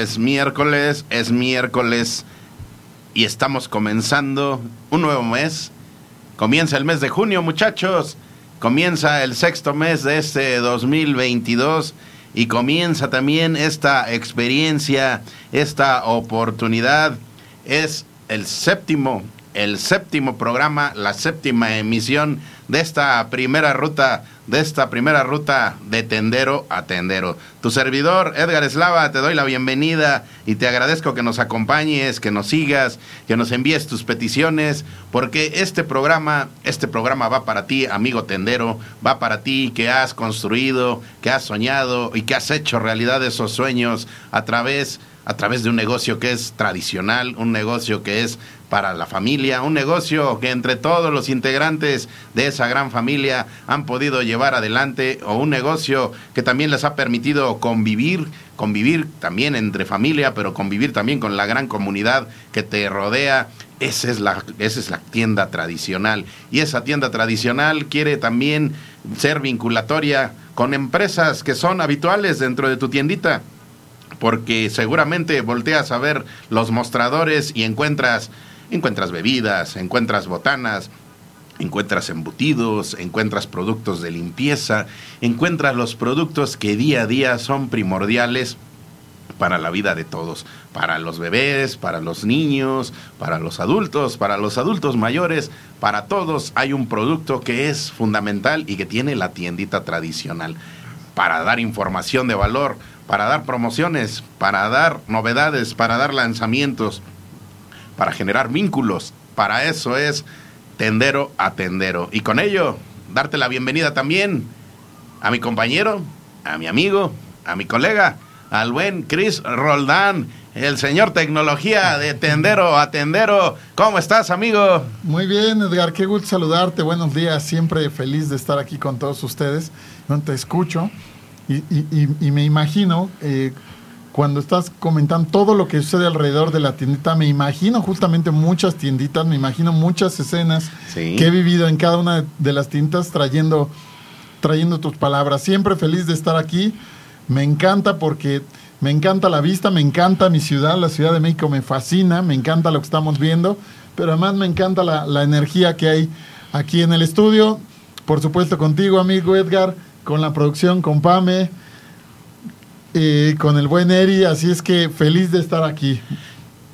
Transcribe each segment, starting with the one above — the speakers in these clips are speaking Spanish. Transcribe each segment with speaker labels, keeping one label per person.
Speaker 1: Es miércoles, es miércoles y estamos comenzando un nuevo mes. Comienza el mes de junio, muchachos. Comienza el sexto mes de este 2022 y comienza también esta experiencia, esta oportunidad. Es el séptimo, el séptimo programa, la séptima emisión de esta primera ruta de esta primera ruta de tendero a tendero. Tu servidor, Edgar Eslava, te doy la bienvenida y te agradezco que nos acompañes, que nos sigas, que nos envíes tus peticiones, porque este programa, este programa va para ti, amigo tendero, va para ti que has construido, que has soñado y que has hecho realidad esos sueños a través a través de un negocio que es tradicional, un negocio que es para la familia, un negocio que entre todos los integrantes de esa gran familia han podido llevar adelante o un negocio que también les ha permitido convivir, convivir también entre familia, pero convivir también con la gran comunidad que te rodea. Esa es la, esa es la tienda tradicional y esa tienda tradicional quiere también ser vinculatoria con empresas que son habituales dentro de tu tiendita porque seguramente volteas a ver los mostradores y encuentras encuentras bebidas, encuentras botanas, encuentras embutidos, encuentras productos de limpieza, encuentras los productos que día a día son primordiales para la vida de todos, para los bebés, para los niños, para los adultos, para los adultos mayores, para todos hay un producto que es fundamental y que tiene la tiendita tradicional. Para dar información de valor, para dar promociones, para dar novedades, para dar lanzamientos, para generar vínculos. Para eso es tendero a tendero. Y con ello, darte la bienvenida también a mi compañero, a mi amigo, a mi colega, al buen Chris Roldán, el señor tecnología de tendero a tendero. ¿Cómo estás, amigo?
Speaker 2: Muy bien, Edgar, qué gusto saludarte. Buenos días, siempre feliz de estar aquí con todos ustedes. Te escucho y, y, me imagino eh, cuando estás comentando todo lo que sucede alrededor de la tiendita, me imagino justamente muchas tienditas, me imagino muchas escenas que he vivido en cada una de las tiendas trayendo, trayendo tus palabras. Siempre feliz de estar aquí. Me encanta porque me encanta la vista, me encanta mi ciudad, la Ciudad de México me fascina, me encanta lo que estamos viendo, pero además me encanta la, la energía que hay aquí en el estudio. Por supuesto contigo, amigo Edgar, con la producción, con Pame con el buen Eri, así es que feliz de estar aquí.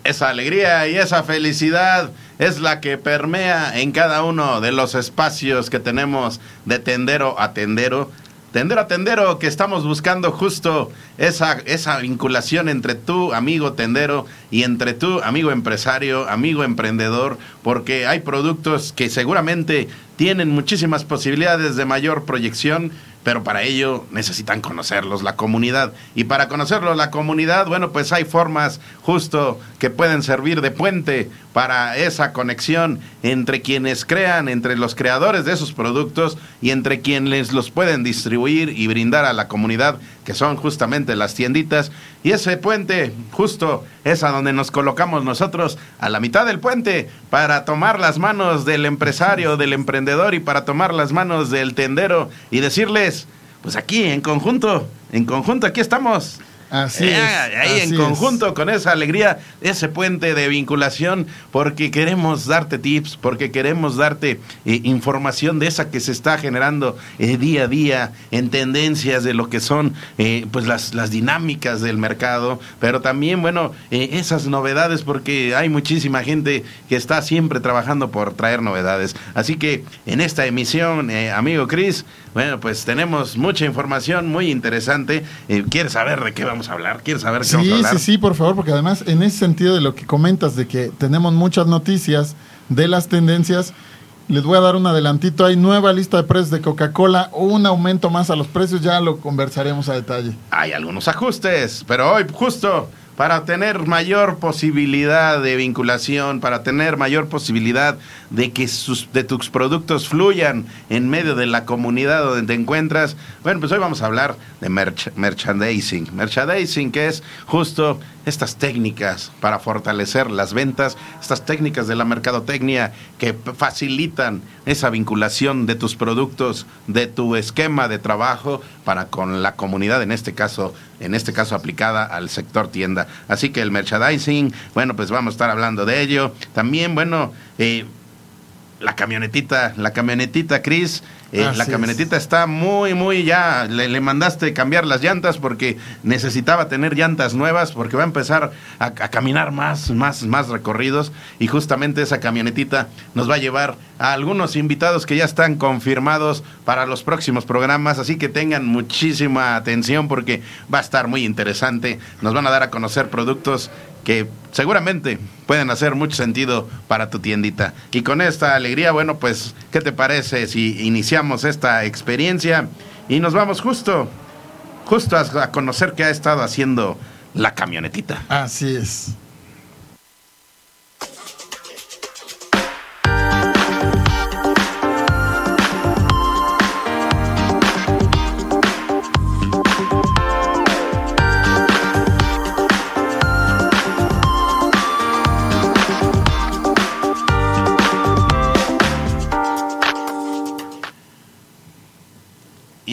Speaker 1: Esa alegría y esa felicidad es la que permea en cada uno de los espacios que tenemos de tendero a tendero. Tendero a tendero que estamos buscando justo esa, esa vinculación entre tu amigo tendero y entre tu amigo empresario, amigo emprendedor, porque hay productos que seguramente tienen muchísimas posibilidades de mayor proyección, pero para ello necesitan conocerlos, la comunidad. Y para conocerlos, la comunidad, bueno, pues hay formas justo que pueden servir de puente para esa conexión entre quienes crean, entre los creadores de esos productos y entre quienes los pueden distribuir y brindar a la comunidad, que son justamente las tienditas. Y ese puente justo es a donde nos colocamos nosotros, a la mitad del puente, para tomar las manos del empresario, del emprendedor y para tomar las manos del tendero y decirles, pues aquí en conjunto, en conjunto aquí estamos.
Speaker 2: Así es,
Speaker 1: Ahí en conjunto con esa alegría, ese puente de vinculación, porque queremos darte tips, porque queremos darte eh, información de esa que se está generando eh, día a día en tendencias de lo que son eh, pues las, las dinámicas del mercado, pero también, bueno, eh, esas novedades, porque hay muchísima gente que está siempre trabajando por traer novedades. Así que en esta emisión, eh, amigo Chris, bueno, pues tenemos mucha información muy interesante. Eh, ¿Quieres saber de qué vamos a hablar? ¿Quieres saber qué vamos a
Speaker 2: Sí,
Speaker 1: hablar?
Speaker 2: sí, sí, por favor, porque además en ese sentido de lo que comentas de que tenemos muchas noticias de las tendencias, les voy a dar un adelantito. Hay nueva lista de precios de Coca-Cola, un aumento más a los precios, ya lo conversaremos a detalle.
Speaker 1: Hay algunos ajustes, pero hoy justo para tener mayor posibilidad de vinculación, para tener mayor posibilidad de que sus, de tus productos fluyan en medio de la comunidad donde te encuentras. Bueno, pues hoy vamos a hablar de merch- merchandising. Merchandising que es justo estas técnicas para fortalecer las ventas, estas técnicas de la mercadotecnia que facilitan esa vinculación de tus productos, de tu esquema de trabajo para con la comunidad, en este caso, en este caso aplicada al sector tienda. Así que el merchandising, bueno, pues vamos a estar hablando de ello. También, bueno, eh, la camionetita, la camionetita, Cris, eh, la camionetita está muy, muy ya, le, le mandaste cambiar las llantas porque necesitaba tener llantas nuevas porque va a empezar a, a caminar más, más, más recorridos y justamente esa camionetita nos va a llevar a algunos invitados que ya están confirmados para los próximos programas, así que tengan muchísima atención porque va a estar muy interesante, nos van a dar a conocer productos que seguramente pueden hacer mucho sentido para tu tiendita. Y con esta alegría, bueno, pues, ¿qué te parece si iniciamos esta experiencia y nos vamos justo, justo a, conocer qué ha estado haciendo la camionetita?
Speaker 2: Así es.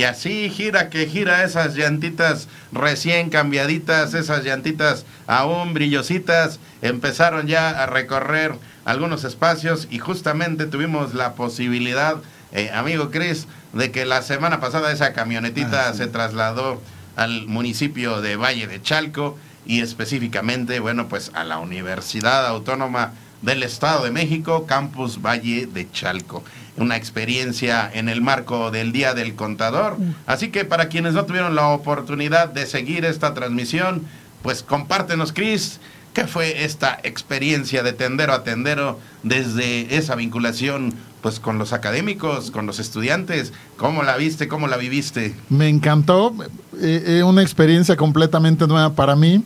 Speaker 1: Y así gira que gira esas llantitas recién cambiaditas, esas llantitas aún brillositas, empezaron ya a recorrer algunos espacios y justamente tuvimos la posibilidad, eh, amigo Chris, de que la semana pasada esa camionetita
Speaker 2: Ah, sí.
Speaker 1: se trasladó al municipio de Valle de Chalco y específicamente, bueno, pues a la Universidad Autónoma del Estado de México, Campus Valle de Chalco. Una experiencia en el marco del Día del Contador. Así que para quienes no tuvieron la oportunidad de seguir esta transmisión, pues compártenos, Cris, ¿qué fue esta experiencia de tendero a tendero desde esa vinculación pues con los académicos, con los estudiantes? ¿Cómo la viste? ¿Cómo la viviste?
Speaker 2: Me encantó, eh, eh, una experiencia completamente nueva para mí,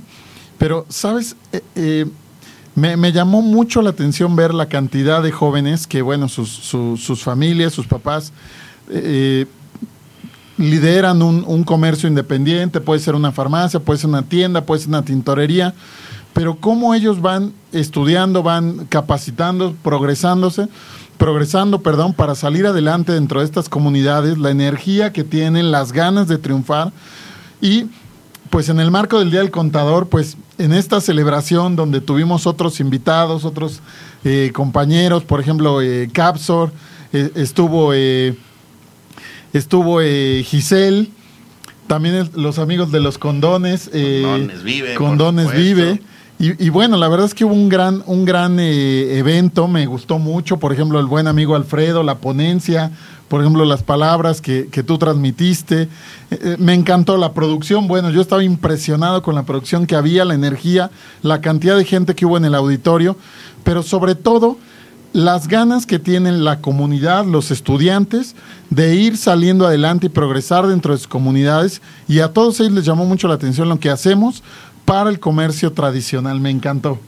Speaker 2: pero, ¿sabes? Eh, eh, me, llamó mucho la atención ver la cantidad de jóvenes que, bueno, sus, su- sus familias, sus papás, eh, lideran un, un comercio independiente, puede ser una farmacia, puede ser una tienda, puede ser una tintorería, pero cómo ellos van estudiando, van capacitando, progresándose, progresando, perdón, para salir adelante dentro de estas comunidades, la energía que tienen, las ganas de triunfar y pues en el marco del Día del Contador, pues en esta celebración donde tuvimos otros invitados, otros eh, compañeros, por ejemplo, eh, Capsor, eh, estuvo, eh, estuvo eh, Giselle, también el- los amigos de los condones. eh,
Speaker 1: Condones Vive,
Speaker 2: Condones. Vive. Y, y bueno, la verdad es que hubo un gran, un gran eh, evento, me gustó mucho, por ejemplo, el buen amigo Alfredo, la ponencia, por ejemplo, las palabras que, que tú transmitiste. Eh, eh, me encantó la producción, bueno, yo estaba impresionado con la producción que había, la energía, la cantidad de gente que hubo en el auditorio, pero sobre todo las ganas que tienen la comunidad, los estudiantes, de ir saliendo adelante y progresar dentro de sus comunidades. Y a todos ellos les llamó mucho la atención lo que hacemos para el comercio tradicional. Me encantó.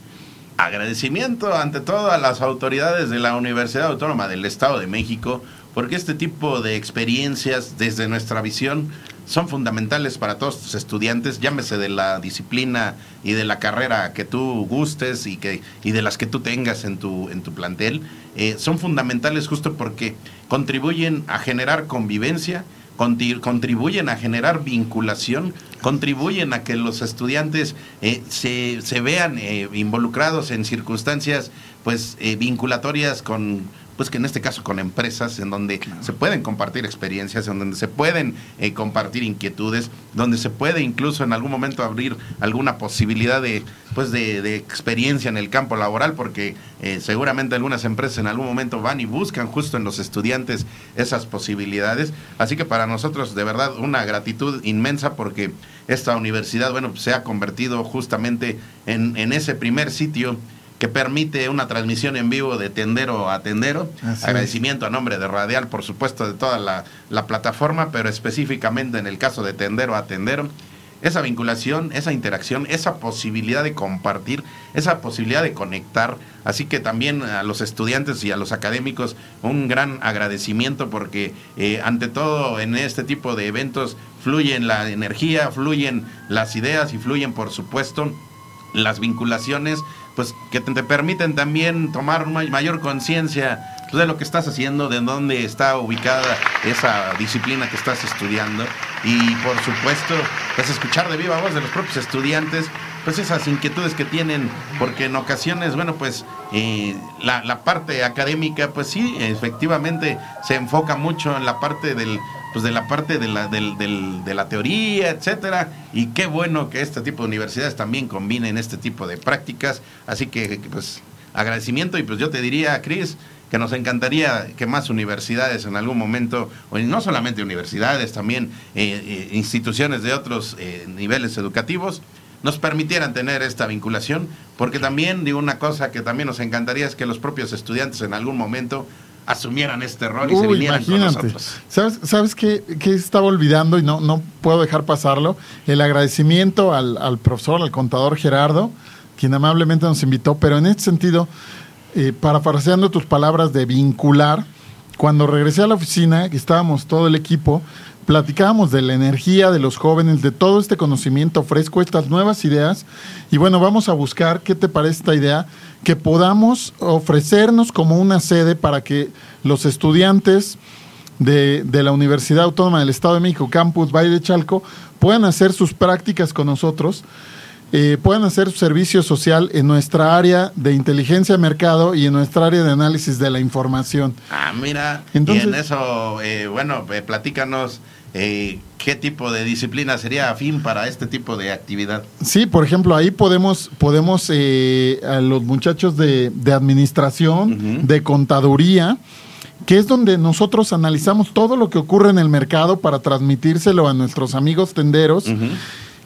Speaker 1: Agradecimiento ante todo a las autoridades de la Universidad Autónoma del Estado de México, porque este tipo de experiencias desde nuestra visión son fundamentales para todos tus estudiantes, llámese de la disciplina y de la carrera que tú gustes y, que, y de las que tú tengas en tu, en tu plantel, eh, son fundamentales justo porque contribuyen a generar convivencia, contribuyen a generar vinculación contribuyen a que los estudiantes eh, se, se, vean eh, involucrados en circunstancias pues vinculatorias con pues que en este caso con empresas en donde se pueden compartir experiencias, en donde se pueden eh, compartir inquietudes, donde se puede incluso en algún momento abrir alguna posibilidad de, pues de, experiencia en el campo laboral, porque eh, seguramente algunas empresas en algún momento van y buscan justo en los estudiantes esas posibilidades. Así que para nosotros de verdad una gratitud inmensa porque esta universidad, bueno, se ha convertido justamente en, en ese primer sitio que permite una transmisión en vivo de tendero a tendero. Agradecimiento a nombre de Radial, por supuesto, de toda la, la, plataforma, pero específicamente en el caso de tendero a tendero. Esa vinculación, esa interacción, esa posibilidad de compartir, esa posibilidad de conectar. Así que también a los estudiantes y a los académicos un gran agradecimiento porque eh, ante todo en este tipo de eventos fluyen la energía, fluyen las ideas y fluyen por supuesto las vinculaciones pues que te, permiten también tomar mayor conciencia pues, de lo que estás haciendo, de dónde está ubicada esa disciplina que estás estudiando. Y por supuesto pues escuchar de viva voz de los propios estudiantes pues esas inquietudes que tienen, porque en ocasiones, bueno, pues eh, la, la, parte académica, pues sí, efectivamente se enfoca mucho en la parte del, pues de la parte de la, de la teoría, etcétera, y qué bueno que este tipo de universidades también combinen este tipo de prácticas, así que pues agradecimiento. Y pues yo te diría, Cris, que nos encantaría que más universidades en algún momento, o no solamente universidades, también eh, eh, instituciones de otros eh, niveles educativos, nos permitieran tener esta vinculación, porque también digo una cosa que también nos encantaría es que los propios estudiantes en algún momento asumieran este rol y se vinieran con nosotros.
Speaker 2: ¿Sabes, sabes qué, estaba olvidando y no, no puedo dejar pasarlo? El agradecimiento al, al, profesor, al contador Gerardo, quien amablemente nos invitó, pero en este sentido, eh, parafraseando tus palabras de vincular, cuando regresé a la oficina, que estábamos todo el equipo, platicábamos de la energía de los jóvenes, de todo este conocimiento fresco, estas nuevas ideas. Y bueno, vamos a buscar qué te parece esta idea, que podamos ofrecernos como una sede para que los estudiantes de, de la Universidad Autónoma del Estado de México, Campus Valle de Chalco, puedan hacer sus prácticas con nosotros. Eh, puedan hacer su servicio social en nuestra área de inteligencia de mercado y en nuestra área de análisis de la información.
Speaker 1: Ah, mira, Entonces, y en eso, eh, bueno, eh, platícanos eh, qué tipo de disciplina sería afín para este tipo de actividad.
Speaker 2: Sí, por ejemplo, ahí podemos, podemos eh, a los muchachos de, administración, de contaduría, que es donde nosotros analizamos todo lo que ocurre en el mercado para transmitírselo a nuestros amigos tenderos,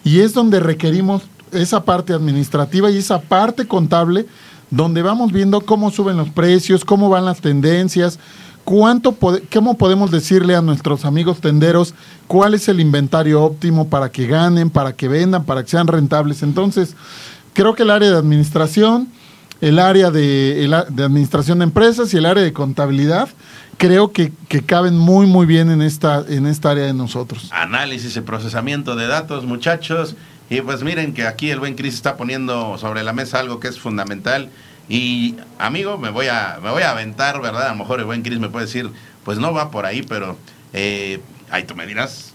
Speaker 2: y es donde requerimos esa parte administrativa y esa parte contable, donde vamos viendo cómo suben los precios, cómo van las tendencias, ¿Cuánto ¿Cómo podemos decirle a nuestros amigos tenderos cuál es el inventario óptimo para que ganen, para que vendan, para que sean rentables? Entonces, creo que el área de administración, el área de, administración de empresas y el área de contabilidad, creo que, caben muy, muy bien en esta, en esta área de nosotros.
Speaker 1: Análisis y procesamiento de datos, muchachos. Y pues miren que aquí el buen Cris está poniendo sobre la mesa algo que es fundamental y amigo, me voy a, me voy a aventar, ¿verdad? A lo mejor el buen Cris me puede decir, pues no va por ahí, pero eh, ahí tú me dirás,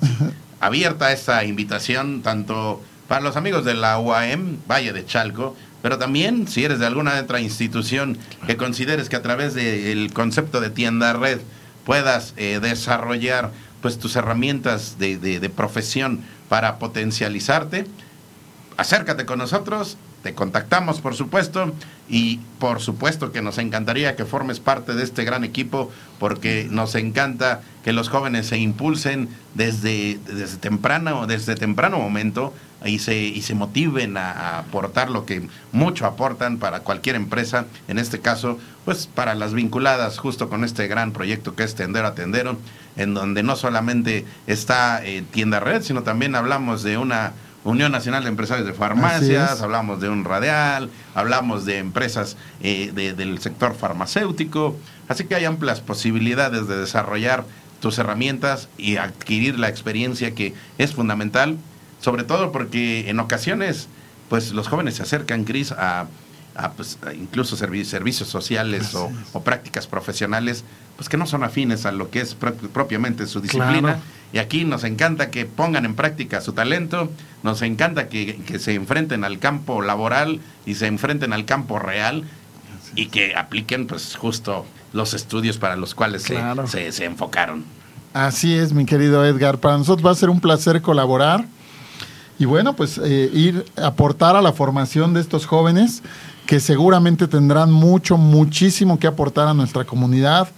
Speaker 1: abierta esta invitación tanto para los amigos de la UAM, Valle de Chalco, pero también si eres de alguna otra institución que consideres que a través del concepto de tienda red puedas eh, desarrollar pues tus herramientas de, de profesión para potencializarte, acércate con nosotros te contactamos, por supuesto, y por supuesto que nos encantaría que formes parte de este gran equipo, porque nos encanta que los jóvenes se impulsen desde, desde, temprano, desde temprano momento y se, y se motiven a, aportar lo que mucho aportan para cualquier empresa, en este caso, pues para las vinculadas justo con este gran proyecto que es Tendero a Tendero, en donde no solamente está eh, Tienda Red, sino también hablamos de una Unión Nacional de Empresarios de Farmacias, hablamos de un radial, hablamos de empresas eh, del sector farmacéutico, así que hay amplias posibilidades de desarrollar tus herramientas y adquirir la experiencia que es fundamental, sobre todo porque en ocasiones pues los jóvenes se acercan, Cris, a a, pues, a incluso servi- servicios sociales o prácticas profesionales, pues que no son afines a lo que es pro- propiamente su disciplina.
Speaker 2: Claro.
Speaker 1: Y aquí nos encanta que pongan en práctica su talento, nos encanta que, que se enfrenten al campo laboral y se enfrenten al campo real y que apliquen pues justo los estudios para los cuales se, se enfocaron.
Speaker 2: Así es, mi querido Edgar. Para nosotros va a ser un placer colaborar y bueno, pues eh, ir a aportar a la formación de estos jóvenes que seguramente tendrán mucho, muchísimo que aportar a nuestra comunidad,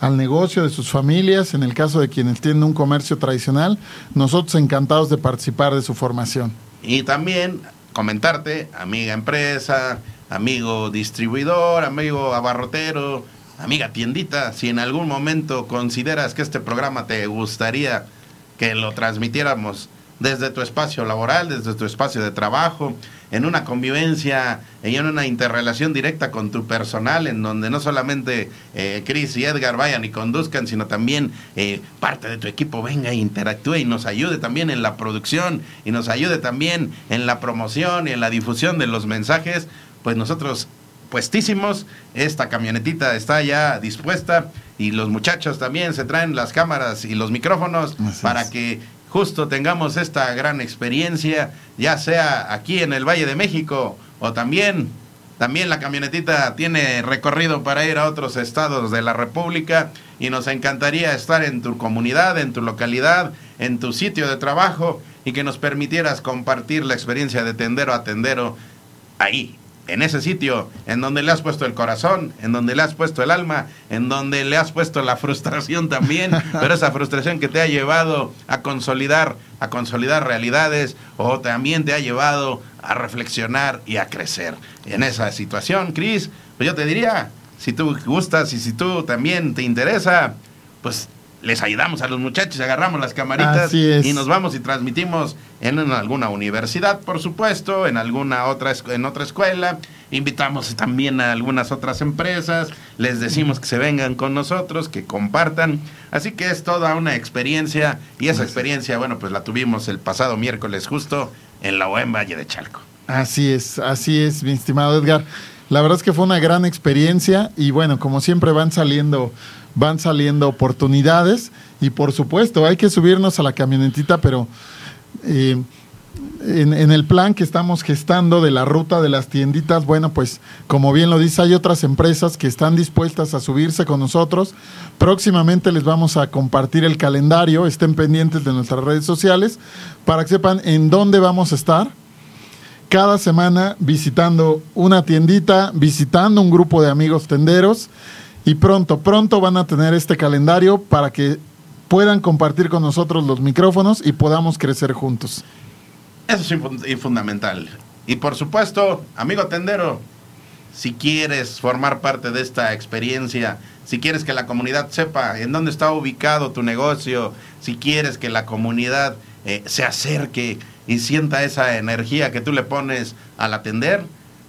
Speaker 2: al negocio de sus familias, en el caso de quienes tienen un comercio tradicional, nosotros encantados de participar de su formación.
Speaker 1: Y también comentarte, amiga empresa, amigo distribuidor, amigo abarrotero, amiga tiendita, si en algún momento consideras que este programa te gustaría que lo transmitiéramos desde tu espacio laboral, desde tu espacio de trabajo, en una convivencia, en una interrelación directa con tu personal, en donde no solamente eh, Chris y Edgar vayan y conduzcan, sino también eh, parte de tu equipo venga e interactúe y nos ayude también en la producción y nos ayude también en la promoción y en la difusión de los mensajes, pues nosotros puestísimos, esta camionetita está ya dispuesta y los muchachos también se traen las cámaras y los micrófonos
Speaker 2: Así
Speaker 1: para
Speaker 2: es.
Speaker 1: que justo tengamos esta gran experiencia, ya sea aquí en el Valle de México o también, también la camionetita tiene recorrido para ir a otros estados de la República y nos encantaría estar en tu comunidad, en tu localidad, en tu sitio de trabajo y que nos permitieras compartir la experiencia de tendero a tendero ahí, en ese sitio, en donde le has puesto el corazón, en donde le has puesto el alma, en donde le has puesto la frustración también, pero esa frustración que te ha llevado a consolidar, a consolidar realidades, o también te ha llevado a reflexionar y a crecer. En esa situación, Cris, pues yo te diría, si tú gustas y si tú también te interesa, pues les ayudamos a los muchachos, agarramos las camaritas y nos vamos y transmitimos en una- alguna universidad, por supuesto, en alguna otra en otra escuela. Invitamos también a algunas otras empresas, les decimos que se vengan con nosotros, que compartan. Así que es toda una experiencia y esa experiencia, bueno, pues la tuvimos el pasado miércoles justo en la OEM Valle de Chalco.
Speaker 2: Así es, así es, mi estimado Edgar. La verdad es que fue una gran experiencia y bueno, como siempre van saliendo, van saliendo oportunidades y por supuesto hay que subirnos a la camionetita, pero eh, en, en el plan que estamos gestando de la ruta de las tienditas, bueno, pues como bien lo dice, hay otras empresas que están dispuestas a subirse con nosotros. Próximamente les vamos a compartir el calendario, estén pendientes de nuestras redes sociales para que sepan en dónde vamos a estar cada semana visitando una tiendita, visitando un grupo de amigos tenderos y pronto, pronto van a tener este calendario para que puedan compartir con nosotros los micrófonos y podamos crecer juntos.
Speaker 1: Eso es fundamental. Y por supuesto, amigo tendero, si quieres formar parte de esta experiencia, si quieres que la comunidad sepa en dónde está ubicado tu negocio, si quieres que la comunidad eh, se acerque y sienta esa energía que tú le pones al atender,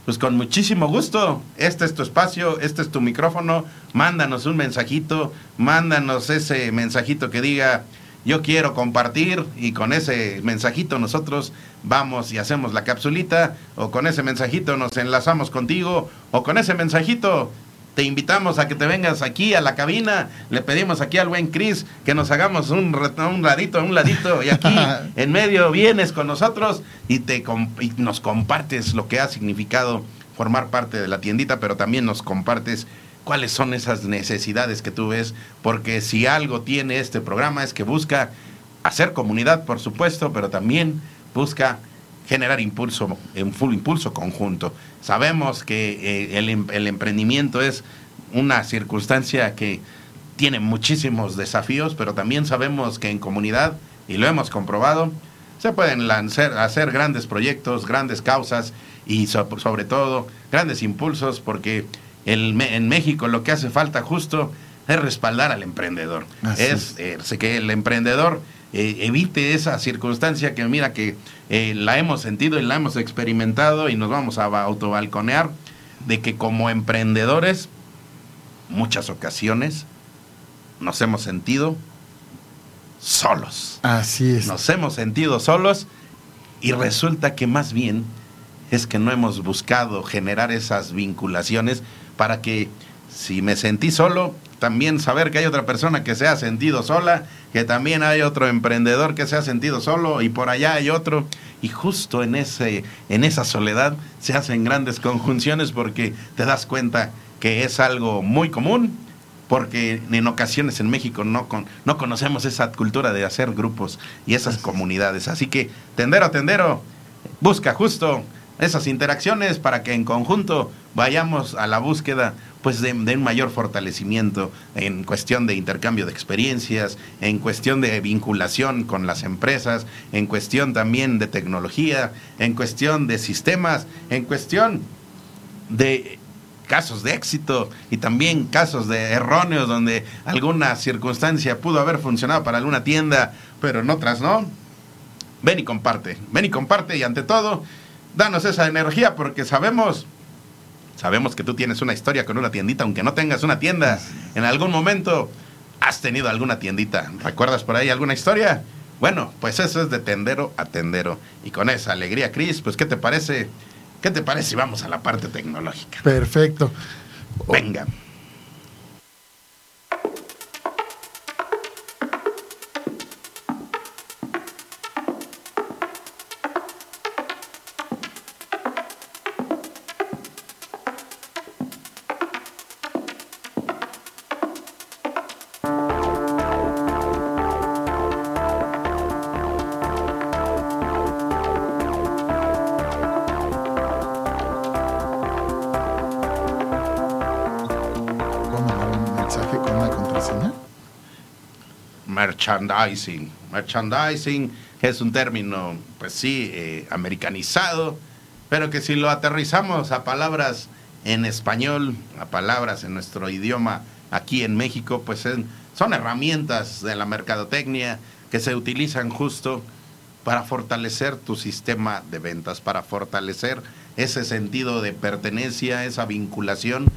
Speaker 1: pues con muchísimo gusto. Este es tu espacio, este es tu micrófono. Mándanos un mensajito, mándanos ese mensajito que diga, yo quiero compartir y con ese mensajito nosotros vamos y hacemos la capsulita o con ese mensajito nos enlazamos contigo o con ese mensajito te invitamos a que te vengas aquí a la cabina, le pedimos aquí al buen Cris que nos hagamos un, un ladito, un ladito y aquí en medio vienes con nosotros y, te, y nos compartes lo que ha significado formar parte de la tiendita, pero también nos compartes cuáles son esas necesidades que tú ves, porque si algo tiene este programa es que busca hacer comunidad, por supuesto, pero también busca generar impulso, un full impulso conjunto. Sabemos que eh, el, em- el emprendimiento es una circunstancia que tiene muchísimos desafíos, pero también sabemos que en comunidad, y lo hemos comprobado, se pueden lanzar, hacer grandes proyectos, grandes causas y so- sobre todo grandes impulsos, porque el en México lo que hace falta justo es respaldar al emprendedor.
Speaker 2: Así
Speaker 1: es eh, que el emprendedor eh, evite esa circunstancia que mira que eh, la hemos sentido y la hemos experimentado y nos vamos a ba- autobalconear de que como emprendedores muchas ocasiones nos hemos sentido solos.
Speaker 2: Así es.
Speaker 1: Nos hemos sentido solos y resulta que más bien es que no hemos buscado generar esas vinculaciones para que si me sentí solo, también saber que hay otra persona que se ha sentido sola, que también hay otro emprendedor que se ha sentido solo y por allá hay otro y justo en ese en esa soledad se hacen grandes conjunciones porque te das cuenta que es algo muy común porque en ocasiones en México no, con, no conocemos esa cultura de hacer grupos y esas comunidades. Así que, tendero, tendero, busca justo esas interacciones para que en conjunto vayamos a la búsqueda pues de, un mayor fortalecimiento en cuestión de intercambio de experiencias, en cuestión de vinculación con las empresas, en cuestión también de tecnología, en cuestión de sistemas, en cuestión de casos de éxito y también casos de erróneos donde alguna circunstancia pudo haber funcionado para alguna tienda, pero en otras no. Ven y comparte, ven y comparte y ante todo, danos esa energía porque sabemos Sabemos que tú tienes una historia con una tiendita, aunque no tengas una tienda. En algún momento has tenido alguna tiendita. ¿Recuerdas por ahí alguna historia? Bueno, pues eso es de tendero a tendero. Y con esa alegría, Cris, pues ¿qué te parece? ¿Qué te parece si vamos a la parte tecnológica?
Speaker 2: Perfecto.
Speaker 1: Venga. Merchandising. Merchandising es un término, pues sí, eh, americanizado, pero que si lo aterrizamos a palabras en español, a palabras en nuestro idioma aquí en México, pues son herramientas de la mercadotecnia que se utilizan justo para fortalecer tu sistema de ventas, para fortalecer ese sentido de pertenencia, esa vinculación,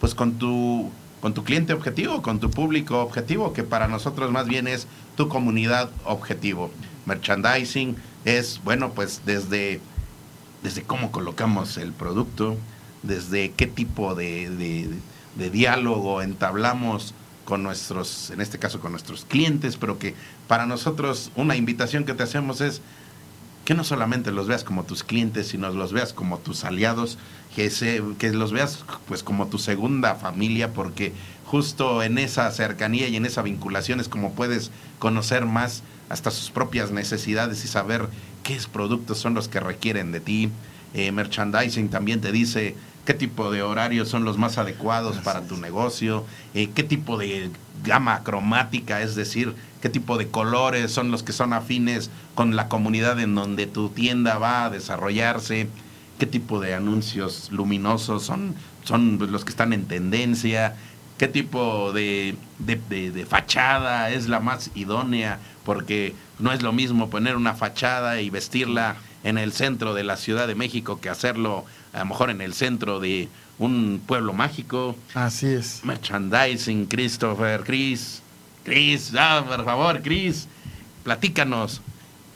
Speaker 1: pues con tu con tu cliente objetivo, con tu público objetivo, que para nosotros más bien es tu comunidad objetivo. Merchandising es, bueno, pues desde, desde cómo colocamos el producto, desde qué tipo de, de diálogo entablamos con nuestros, en este caso con nuestros clientes, pero que para nosotros una invitación que te hacemos es que no solamente los veas como tus clientes, sino los veas como tus aliados, que, se, que los veas pues como tu segunda familia, porque justo en esa cercanía y en esa vinculación es como puedes conocer más hasta sus propias necesidades y saber qué productos son los que requieren de ti. Eh, merchandising también te dice qué tipo de horarios son los más adecuados para tu negocio, eh, qué tipo de gama cromática, es decir, qué tipo de colores son los que son afines con la comunidad en donde tu tienda va a desarrollarse, qué tipo de anuncios luminosos son, son los que están en tendencia, qué tipo de, de, fachada es la más idónea, porque no es lo mismo poner una fachada y vestirla en el centro de la Ciudad de México que hacerlo a lo mejor en el centro de un pueblo mágico.
Speaker 2: Así es.
Speaker 1: Merchandising, Christopher, Chris. Chris, ah, por favor, Chris, platícanos.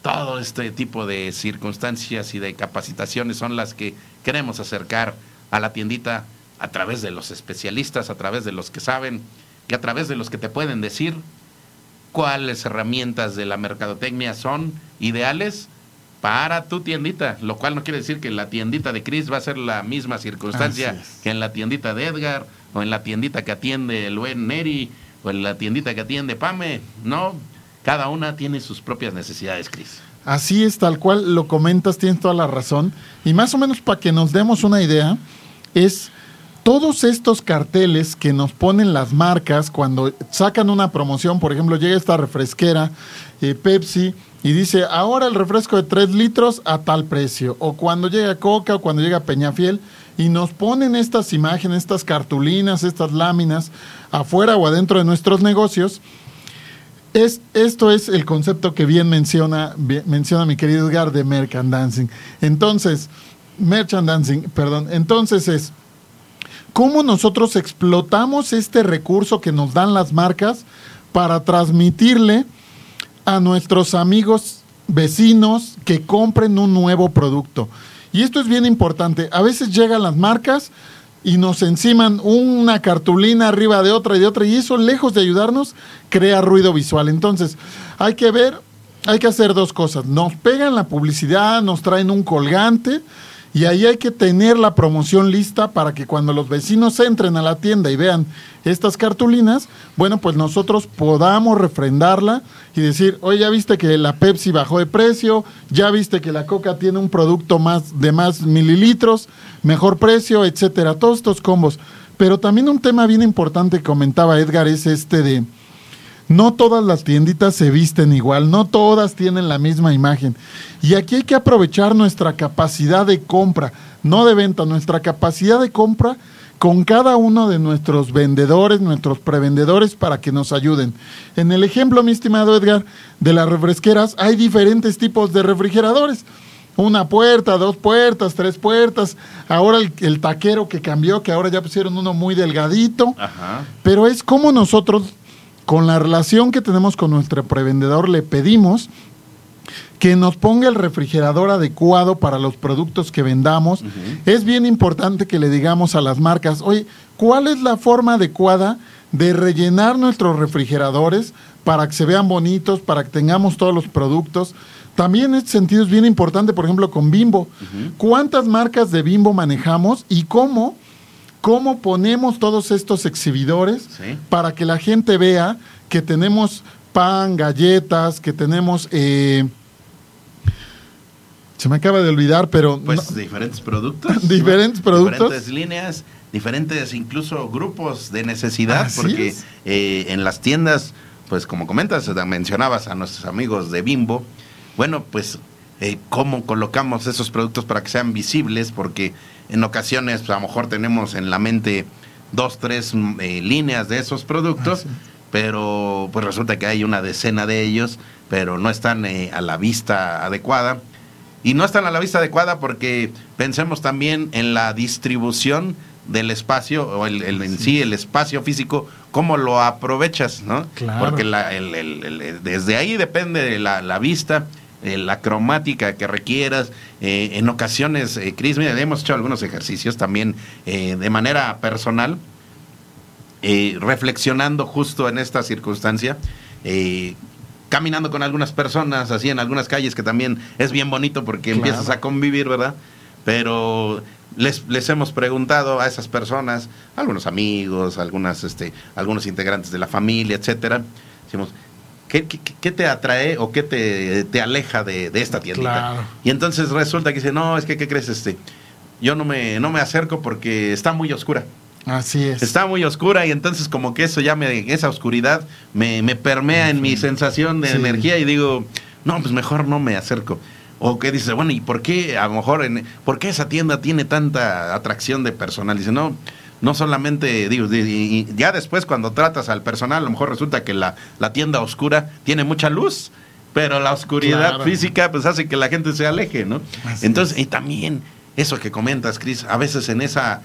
Speaker 1: Todo este tipo de circunstancias y de capacitaciones son las que queremos acercar a la tiendita a través de los especialistas, a través de los que saben y a través de los que te pueden decir cuáles herramientas de la mercadotecnia son ideales para tu tiendita, lo cual no quiere decir que la tiendita de Chris va a ser la misma circunstancia que en la tiendita de Edgar, o en la tiendita que atiende el buen Neri, en la tiendita que atiende Pame, no, cada una tiene sus propias necesidades, Chris.
Speaker 2: Así es, tal cual lo comentas, tienes toda la razón. Y más o menos para que nos demos una idea, es todos estos carteles que nos ponen las marcas cuando sacan una promoción, por ejemplo, llega esta refresquera, eh, Pepsi, y dice, ahora el refresco de 3 litros a tal precio. O cuando llega Coca o cuando llega Peñafiel y nos ponen estas imágenes, estas cartulinas, estas láminas afuera o adentro de nuestros negocios. Es, esto es el concepto que bien menciona, menciona mi querido Edgar de merchandising. Entonces, merchandising, perdón, entonces es cómo nosotros explotamos este recurso que nos dan las marcas para transmitirle a nuestros amigos vecinos que compren un nuevo producto. Y esto es bien importante. A veces llegan las marcas y nos enciman una cartulina arriba de otra y de otra, y eso, lejos de ayudarnos, crea ruido visual. Entonces, hay que ver, hay que hacer dos cosas. Nos pegan la publicidad, nos traen un colgante, y ahí hay que tener la promoción lista para que cuando los vecinos entren a la tienda y vean estas cartulinas, bueno, pues nosotros podamos refrendarla y decir, oye, ya viste que la Pepsi bajó de precio, ya viste que la Coca tiene un producto más de más mililitros, mejor precio, etcétera, todos estos combos. Pero también un tema bien importante que comentaba Edgar es este de no todas las tienditas se visten igual, no todas tienen la misma imagen. Y aquí hay que aprovechar nuestra capacidad de compra, no de venta, nuestra capacidad de compra con cada uno de nuestros vendedores, nuestros prevendedores, para que nos ayuden. En el ejemplo, mi estimado Edgar, de las refresqueras, hay diferentes tipos de refrigeradores. Una puerta, dos puertas, tres puertas. Ahora el, taquero que cambió, que ahora ya pusieron uno muy delgadito. Pero es como nosotros con la relación que tenemos con nuestro prevendedor, le pedimos que nos ponga el refrigerador adecuado para los productos que vendamos. Es bien importante que le digamos a las marcas, oye, ¿cuál es la forma adecuada de rellenar nuestros refrigeradores para que se vean bonitos, para que tengamos todos los productos? También en este sentido es bien importante, por ejemplo, con Bimbo. ¿Cuántas marcas de Bimbo manejamos y cómo cómo ponemos todos estos exhibidores para que la gente vea que tenemos pan, galletas, que tenemos... Eh, se me acaba de olvidar, pero...
Speaker 1: Pues diferentes productos.
Speaker 2: diferentes productos.
Speaker 1: Diferentes líneas, diferentes incluso grupos de necesidad, porque eh, en las tiendas, pues como comentas, mencionabas a nuestros amigos de Bimbo, bueno, pues eh, cómo colocamos esos productos para que sean visibles, porque en ocasiones pues, a lo mejor tenemos en la mente dos, tres mm, eh, líneas de esos productos, ah, pero pues resulta que hay una decena de ellos, pero no están eh, a la vista adecuada. Y no están a la vista adecuada porque pensemos también en la distribución del espacio, o el, en sí, el espacio físico, cómo lo aprovechas, ¿no? Porque la, desde ahí depende la, la vista eh, la cromática que requieras. Eh, en ocasiones, eh, Cris, mira, hemos hecho algunos ejercicios también de manera personal, reflexionando justo en esta circunstancia. caminando con algunas personas, así en algunas calles, que también es bien bonito porque empiezas a convivir, ¿verdad? Pero les, les, hemos preguntado a esas personas, algunos amigos, algunas, este, algunos integrantes de la familia, etcétera, decimos, ¿Qué, te atrae o qué te, aleja de, esta tiendita? Y entonces resulta que dice, no, es que, ¿qué crees? Este, yo no me, no me acerco porque está muy oscura.
Speaker 2: Así es.
Speaker 1: Está muy oscura y entonces como que eso ya me, esa oscuridad me, permea en mi sensación de energía y digo, no, pues mejor no me acerco. O que dice, bueno, ¿y por qué a lo mejor, en, por qué esa tienda tiene tanta atracción de personal? Dice, no, no solamente, digo, y ya después cuando tratas al personal, a lo mejor resulta que la, tienda oscura tiene mucha luz, pero la oscuridad física pues hace que la gente se aleje, ¿no? Entonces, y también eso que comentas, Cris, a veces en esa,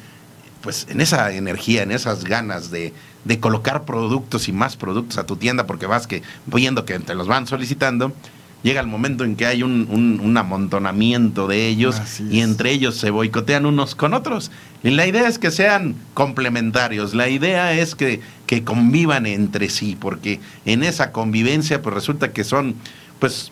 Speaker 1: pues en esa energía, en esas ganas de, de colocar productos y más productos a tu tienda, porque vas que viendo que te los van solicitando, llega el momento en que hay un, amontonamiento de ellos y entre ellos se boicotean unos con otros. Y la idea es que sean complementarios, la idea es que, que convivan entre sí, porque en esa convivencia pues resulta que son, pues,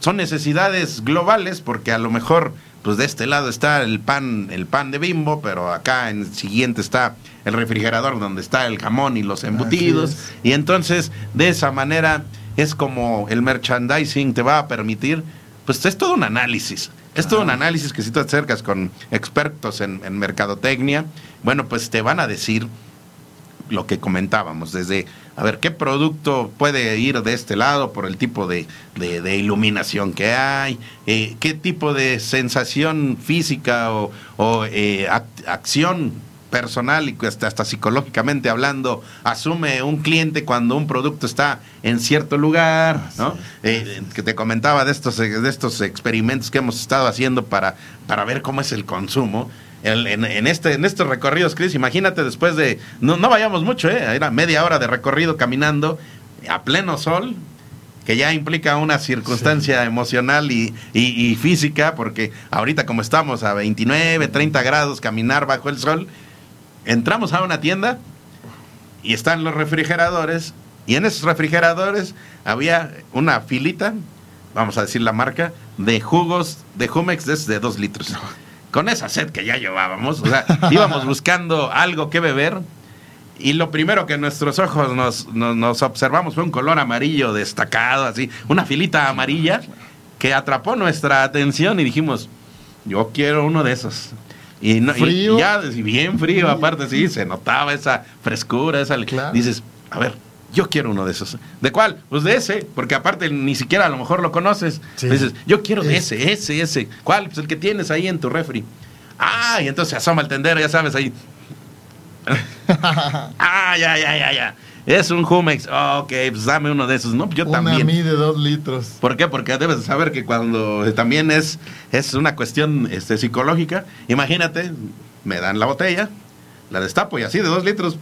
Speaker 1: son necesidades globales, porque a lo mejor pues de este lado está el pan, el pan de bimbo, pero acá en el siguiente está el refrigerador donde está el jamón y los embutidos. Y entonces, de esa manera, es como el merchandising te va a permitir, pues es todo un análisis. Es todo un análisis que si tú te acercas con expertos en, mercadotecnia, bueno, pues te van a decir lo que comentábamos, desde, a ver, ¿qué producto puede ir de este lado por el tipo de, iluminación que hay? Eh, ¿Qué tipo de sensación física o, eh, acción personal y hasta, hasta, psicológicamente hablando, asume un cliente cuando un producto está en cierto lugar, ¿no? Eh, que te comentaba de estos, de estos experimentos que hemos estado haciendo para, para ver cómo es el consumo. en, este, en estos recorridos, Chris, imagínate después de, no, no vayamos mucho, ¿eh? era media hora de recorrido caminando a pleno sol, que ya implica una circunstancia emocional y, y, y, física, porque ahorita como estamos a 29, 30 grados, caminar bajo el sol, entramos a una tienda y están los refrigeradores, y en esos refrigeradores había una filita, vamos a decir la marca, de jugos de Jumex de, de dos litros. Con esa sed que ya llevábamos, o sea, íbamos buscando algo que beber y lo primero que nuestros ojos nos, nos, observamos fue un color amarillo destacado, así, una filita amarilla que atrapó nuestra atención y dijimos, yo quiero uno de esos. Y, no, y ya bien frío, aparte, sí, se notaba esa frescura, esa... Dices, a ver, yo quiero uno de esos. ¿De cuál? Pues de ese, porque aparte ni siquiera a lo mejor lo conoces. Dices, yo quiero de ese, ese, ese. ¿Cuál? Pues el que tienes ahí en tu refri. Ah, y entonces asoma el tendero, ya sabes, ahí. ah, ya, ya, ya, ya. Es un Jumex. ok, pues dame uno de esos. No, yo también.
Speaker 2: Una mí de dos litros.
Speaker 1: ¿Por qué? Porque debes saber que cuando también es, es una cuestión este, psicológica. Imagínate, me dan la botella, la destapo y así de dos litros.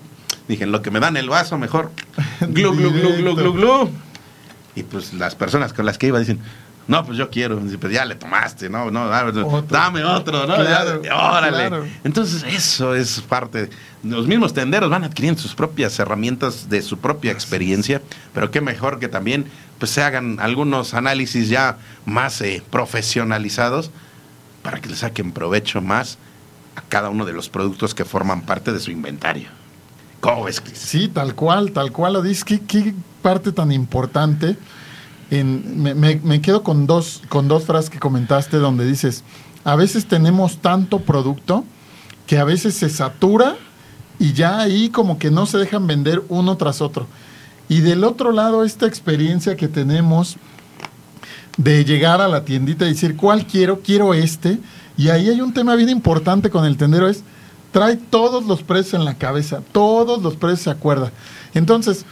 Speaker 1: Dije, lo que me dan el vaso, mejor. Glu, glu, glu, glu, glu, glu. Y pues las personas con las que iba dicen, no, pues yo quiero. Pues ya le tomaste, no, no, dame otro, ¿no? órale. Entonces, eso es parte. Los mismos tenderos van adquiriendo sus propias herramientas de su propia experiencia, pero qué mejor que también pues se hagan algunos análisis ya más eh, profesionalizados para que le saquen provecho más a cada uno de los productos que forman parte de su inventario.
Speaker 2: ¿Cómo es? Sí, tal cual, tal cual lo dices. ¿Qué, qué parte tan importante? Me, quedo con dos, con dos frases que comentaste donde dices, a veces tenemos tanto producto que a veces se satura y ya ahí como que no se dejan vender uno tras otro. Y del otro lado, esta experiencia que tenemos de llegar a la tiendita y decir, ¿cuál quiero? Quiero este. Y ahí hay un tema bien importante con el tendero, es, trae todos los precios en la cabeza, todos los precios se acuerda. Entonces,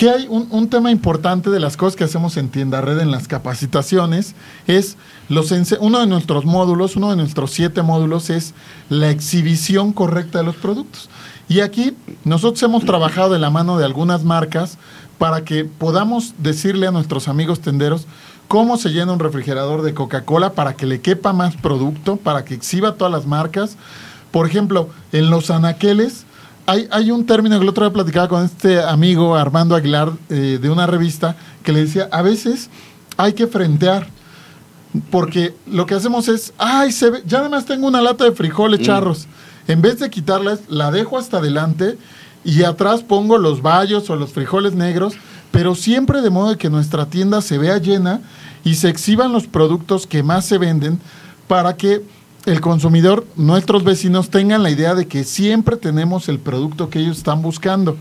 Speaker 2: que hay un, tema importante de las cosas que hacemos en Tienda Red en las capacitaciones, es los uno de nuestros módulos, uno de nuestros siete módulos es la exhibición correcta de los productos. Y aquí nosotros hemos trabajado de la mano de algunas marcas para que podamos decirle a nuestros amigos tenderos cómo se llena un refrigerador de Coca-Cola para que le quepa más producto, para que exhiba todas las marcas. Por ejemplo, en los anaqueles, hay, un término que el otro día platicaba con este amigo Armando Aguilar eh, de una revista que le decía, a veces hay que frentear. Porque lo que hacemos es, ay, se ve, ya además tengo una lata de frijoles mm. charros. En vez de quitarlas, la dejo hasta adelante y atrás pongo los bayos o los frijoles negros, pero siempre de modo que nuestra tienda se vea llena y se exhiban los productos que más se venden para que el consumidor, nuestros vecinos tengan la idea de que siempre tenemos el producto que ellos están buscando.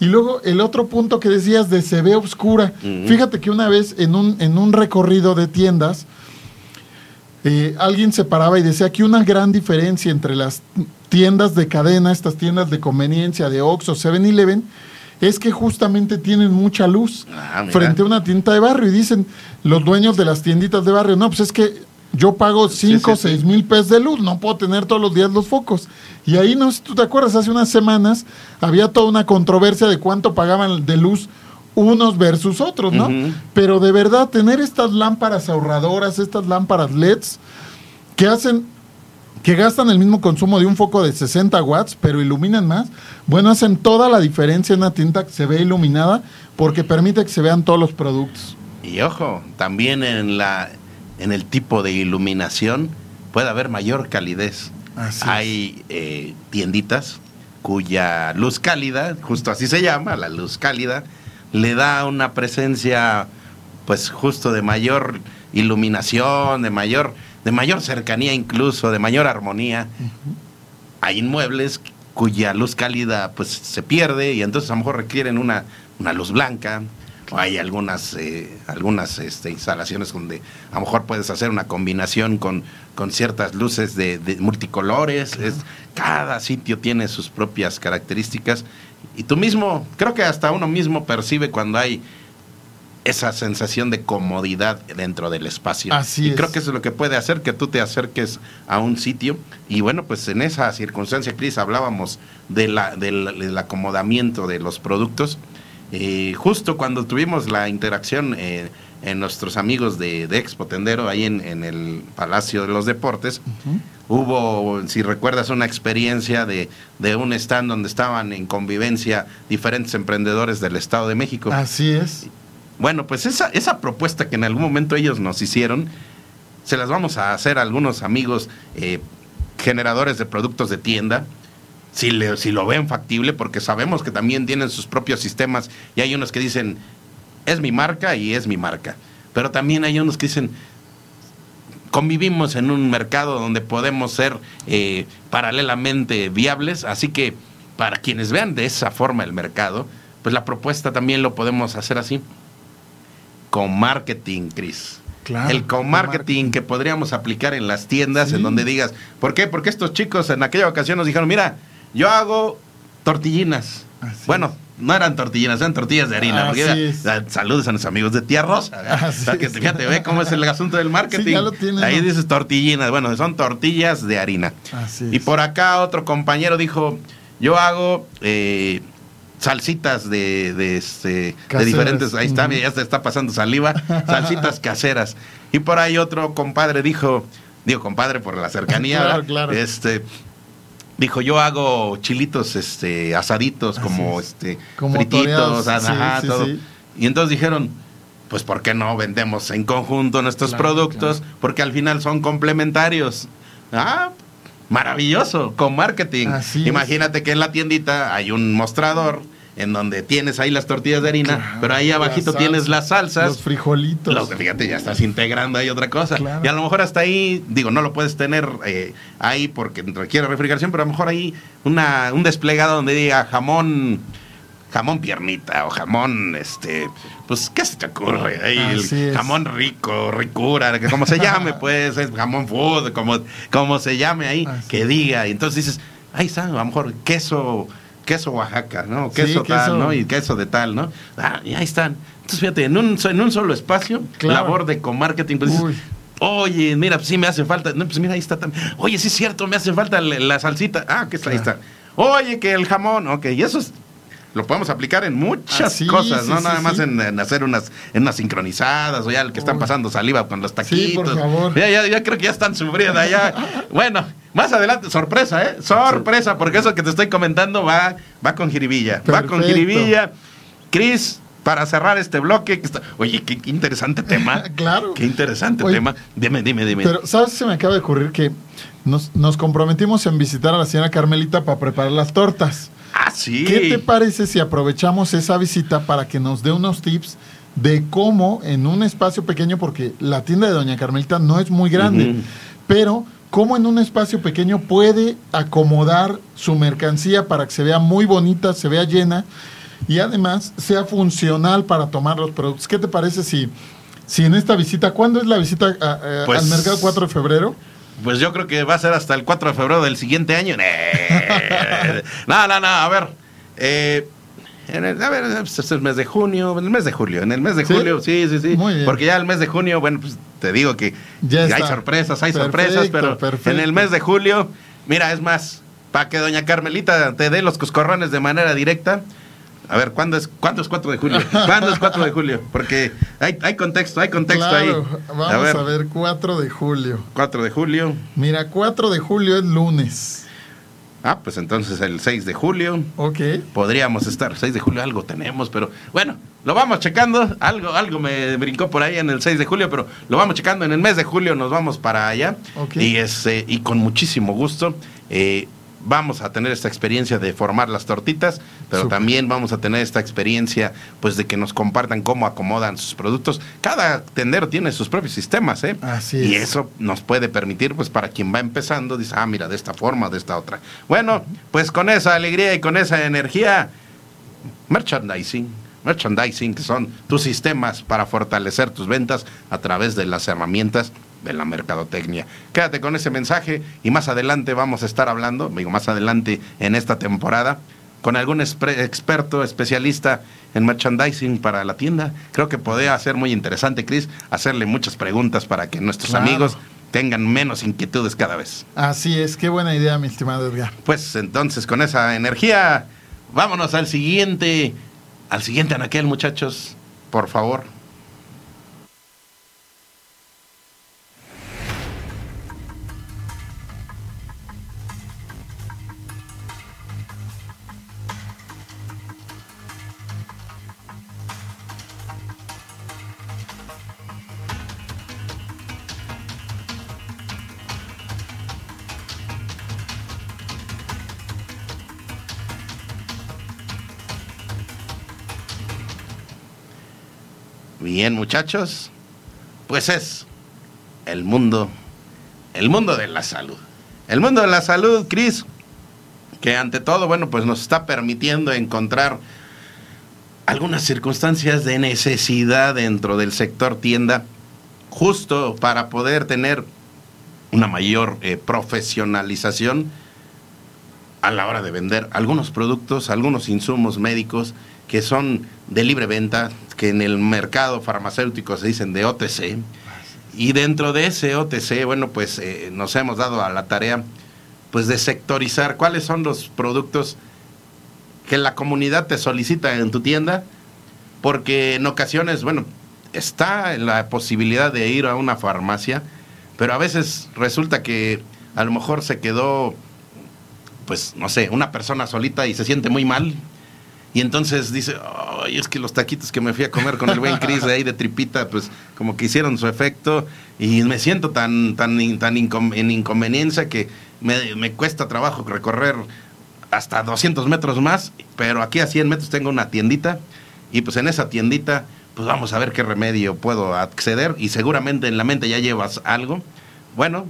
Speaker 2: Y luego el otro punto que decías de se ve oscura. Fíjate que una vez en un, en un recorrido de tiendas, eh, alguien se paraba y decía que una gran diferencia entre las tiendas de cadena, estas tiendas de conveniencia de Oxxo, 7-Eleven, es que justamente tienen mucha luz ah, frente a una tienda de barrio. Y dicen los dueños de las tienditas de barrio, no, pues es que yo pago 5 o 6 mil pesos de luz, no puedo tener todos los días los focos. Y ahí, no sé si tú te acuerdas, hace unas semanas había toda una controversia de cuánto pagaban de luz unos versus otros, ¿no? Pero de verdad, tener estas lámparas ahorradoras, estas lámparas LEDs, que hacen, que gastan el mismo consumo de un foco de 60 watts, pero iluminan más, bueno, hacen toda la diferencia en una tinta que se ve iluminada porque permite que se vean todos los productos.
Speaker 1: Y ojo, también en la en el tipo de iluminación puede haber mayor calidez. Hay eh, tienditas cuya luz cálida, justo así se llama, la luz cálida, le da una presencia pues justo de mayor iluminación, de mayor, de mayor cercanía incluso, de mayor armonía. Hay inmuebles cuya luz cálida pues se pierde y entonces a lo mejor requieren una, una luz blanca, hay algunas, eh, algunas este, instalaciones donde a lo mejor puedes hacer una combinación con, con ciertas luces de, multicolores. Es, cada sitio tiene sus propias características. Y tú mismo, creo que hasta uno mismo percibe cuando hay esa sensación de comodidad dentro del espacio.
Speaker 2: Así
Speaker 1: y creo que eso es lo que puede hacer que tú te acerques a un sitio. Y bueno, pues en esa circunstancia, Cris, hablábamos de la, del acomodamiento de los productos eh, justo cuando tuvimos la interacción eh, en nuestros amigos de, de Expo Tendero, ahí en, en el Palacio de los Deportes, hubo, si recuerdas, una experiencia de, de un stand donde estaban en convivencia diferentes emprendedores del Estado de México.
Speaker 2: Así es.
Speaker 1: Bueno, pues esa, esa propuesta que en algún momento ellos nos hicieron, se las vamos a hacer a algunos amigos eh, generadores de productos de tienda, si, le- si lo ven factible, porque sabemos que también tienen sus propios sistemas y hay unos que dicen, es mi marca y es mi marca. Pero también hay unos que dicen, convivimos en un mercado donde podemos ser eh, paralelamente viables, así que para quienes vean de esa forma el mercado, pues la propuesta también lo podemos hacer así. Con marketing, Chris.
Speaker 2: Claro,
Speaker 1: el
Speaker 2: con
Speaker 1: co-marketing que podríamos aplicar en las tiendas,
Speaker 2: Sí.
Speaker 1: en donde digas, ¿por qué? Porque estos chicos en aquella ocasión nos dijeron, mira, yo hago tortillinas.
Speaker 2: Así
Speaker 1: bueno, no eran tortillinas, eran tortillas de harina. porque era- saludos a nuestros amigos de Tía Rosa. O sea, que
Speaker 2: es.
Speaker 1: fíjate, ve cómo es el asunto del marketing.
Speaker 2: Sí, ya lo tienen,
Speaker 1: Ahí
Speaker 2: ¿no?
Speaker 1: dices tortillinas. Bueno, son tortillas de harina.
Speaker 2: Así
Speaker 1: Y
Speaker 2: es.
Speaker 1: por acá otro compañero dijo, yo hago eh, salsitas de, de, este, de diferentes, ahí está, ya se está pasando saliva, salsitas caseras. Y por ahí otro compadre dijo, digo compadre por la cercanía,
Speaker 2: Claro, claro.
Speaker 1: este dijo yo hago chilitos este asaditos
Speaker 2: Así
Speaker 1: como
Speaker 2: es.
Speaker 1: este
Speaker 2: Como
Speaker 1: frititos, ajá,
Speaker 2: sí,
Speaker 1: todo.
Speaker 2: sí.
Speaker 1: Y entonces dijeron, pues ¿por qué no vendemos en conjunto nuestros
Speaker 2: Claro,
Speaker 1: productos?
Speaker 2: claro.
Speaker 1: Porque al final son complementarios. Ah, maravilloso, con marketing.
Speaker 2: Así es.
Speaker 1: Imagínate que en la tiendita hay un mostrador en donde tienes ahí las tortillas de harina,
Speaker 2: Claro,
Speaker 1: pero ahí abajito tienes las salsas.
Speaker 2: Los frijolitos.
Speaker 1: Los, fíjate, ya estás integrando ahí otra cosa.
Speaker 2: Claro.
Speaker 1: Y a lo mejor hasta ahí, digo, no lo puedes tener eh, ahí porque requiere refrigeración, pero a lo mejor ahí una, un desplegado donde diga jamón, jamón piernita o jamón, este, pues, ¿qué se te ocurre? Ahí el
Speaker 2: Así es.
Speaker 1: jamón rico, ricura, que como se llame, pues, es jamón food, como, como se llame ahí,
Speaker 2: Así
Speaker 1: que diga. Y entonces dices, ahí está, a lo mejor queso. Queso Oaxaca, ¿no?
Speaker 2: Sí,
Speaker 1: Queso tal,
Speaker 2: queso.
Speaker 1: ¿no? Y queso de tal, ¿no? Ah, y ahí están. Entonces, fíjate, en un, en un solo espacio,
Speaker 2: Claro.
Speaker 1: labor de co-marketing, pues dices,
Speaker 2: Uy.
Speaker 1: oye, mira, pues sí me hace falta. No, pues mira, ahí está también. Oye, sí es cierto, me hace falta la, la salsita. Ah, que está, ahí está. Oye, que el jamón, ok, y eso es- lo podemos aplicar en muchas
Speaker 2: Ah, sí,
Speaker 1: cosas,
Speaker 2: sí,
Speaker 1: no
Speaker 2: sí,
Speaker 1: nada más
Speaker 2: sí.
Speaker 1: En, en hacer unas, en unas sincronizadas, o ya el que están pasando saliva con los
Speaker 2: Sí,
Speaker 1: taquitos.
Speaker 2: por favor.
Speaker 1: Ya, ya, ya creo que ya están sufriendo allá. bueno, más adelante, sorpresa, ¿eh? Sorpresa, porque eso que te estoy comentando va, va con jiribilla. Va con jiribilla. Cris, para cerrar este bloque, que está, oye, qué, interesante tema.
Speaker 2: Claro.
Speaker 1: Qué interesante
Speaker 2: Oye,
Speaker 1: tema. Dime, dime, dime.
Speaker 2: Pero, ¿sabes? Se me acaba de ocurrir que nos, nos comprometimos en visitar a la señora Carmelita para preparar las tortas.
Speaker 1: ah, sí.
Speaker 2: ¿Qué te parece si aprovechamos esa visita para que nos dé unos tips de cómo en un espacio pequeño, porque la tienda de Doña Carmelita no es muy grande, pero cómo en un espacio pequeño puede acomodar su mercancía para que se vea muy bonita, se vea llena y además sea funcional para tomar los productos? ¿Qué te parece si, si en esta visita, ¿cuándo es la visita a- a-
Speaker 1: Pues-
Speaker 2: al mercado 4 de febrero?
Speaker 1: Pues yo creo que va a ser hasta el 4 de febrero del siguiente año. No, no, no, a ver. eh, en el, a ver, pues, es el mes de junio, en el mes de julio, en el mes de
Speaker 2: ¿Sí?
Speaker 1: julio, sí, sí, sí.
Speaker 2: Muy bien.
Speaker 1: Porque ya el mes de junio, bueno, pues te digo que
Speaker 2: Ya
Speaker 1: hay sorpresas, hay
Speaker 2: Perfecto,
Speaker 1: sorpresas, pero
Speaker 2: perfecto.
Speaker 1: en el mes de julio, mira, es más, para que doña Carmelita te dé los coscorrones de manera directa. A ver, ¿cuándo es, ¿cuándo es 4 de julio? ¿Cuándo es 4 de julio? Porque hay, hay contexto, hay contexto
Speaker 2: Claro,
Speaker 1: ahí.
Speaker 2: vamos a ver. 4 de julio.
Speaker 1: 4 de julio.
Speaker 2: Mira, 4 de julio es lunes.
Speaker 1: Ah, pues entonces el 6 de julio.
Speaker 2: Ok.
Speaker 1: Podríamos estar, 6 de julio algo tenemos, pero bueno, lo vamos checando. Algo, algo me brincó por ahí en el 6 de julio, pero lo vamos checando. En el mes de julio nos vamos para allá.
Speaker 2: Ok.
Speaker 1: Y, este, y con muchísimo gusto. eh, vamos a tener esta experiencia de formar las tortitas, pero también vamos a tener esta experiencia pues de que nos compartan cómo acomodan sus productos. Cada tendero tiene sus propios sistemas, ¿eh?
Speaker 2: Así
Speaker 1: y
Speaker 2: es.
Speaker 1: eso nos puede permitir, pues para quien va empezando, dice, ah, mira, de esta forma, de esta otra. Bueno, pues con esa alegría y con esa energía, merchandising, merchandising, que son tus sistemas para fortalecer tus ventas a través de las herramientas de la mercadotecnia. Quédate con ese mensaje y más adelante vamos a estar hablando, digo, más adelante en esta temporada, con algún experto, especialista en merchandising para la tienda. Creo que podría ser muy interesante, Chris, hacerle muchas preguntas para que nuestros
Speaker 2: Claro.
Speaker 1: amigos tengan menos inquietudes cada vez.
Speaker 2: Así es, qué buena idea, mi estimado Edgar.
Speaker 1: Pues entonces con esa energía, vámonos al siguiente, al siguiente anaquel, muchachos, por favor. Bien, muchachos, pues es el mundo, el mundo de la salud. El mundo de la salud, Cris, que ante todo, bueno, pues nos está permitiendo encontrar algunas circunstancias de necesidad dentro del sector tienda, justo para poder tener una mayor eh, profesionalización a la hora de vender algunos productos, algunos insumos médicos que son de libre venta, que en el mercado farmacéutico se dicen de OTC. Y dentro de ese OTC, bueno, pues eh, nos hemos dado a la tarea pues de sectorizar cuáles son los productos que la comunidad te solicita en tu tienda, porque en ocasiones, bueno, está la posibilidad de ir a una farmacia, pero a veces resulta que a lo mejor se quedó, pues, no sé, una persona solita y se siente muy mal y entonces dice, ay, es que los taquitos que me fui a comer con el buen Cris de ahí de tripita, pues como que hicieron su efecto y me siento tan, tan, tan en inconveniencia que me, me, cuesta trabajo recorrer hasta 200 metros más, pero aquí a 100 metros tengo una tiendita y pues en esa tiendita pues vamos a ver qué remedio puedo acceder y seguramente en la mente ya llevas algo. Bueno,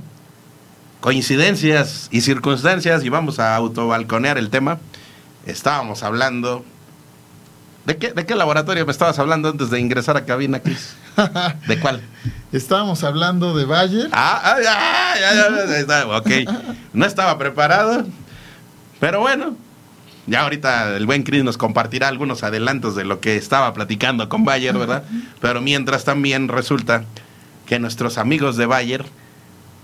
Speaker 1: coincidencias y circunstancias y vamos a autobalconear el tema. Estábamos hablando ¿De qué, ¿De qué laboratorio me estabas hablando antes de ingresar a cabina, Chris? ¿De cuál?
Speaker 2: Estábamos hablando de Bayer.
Speaker 1: Ah, ah ya, ya, ya, ok. No estaba preparado, pero bueno, ya ahorita el buen Chris nos compartirá algunos adelantos de lo que estaba platicando con Bayer, ¿verdad? Pero mientras también resulta que nuestros amigos de Bayer,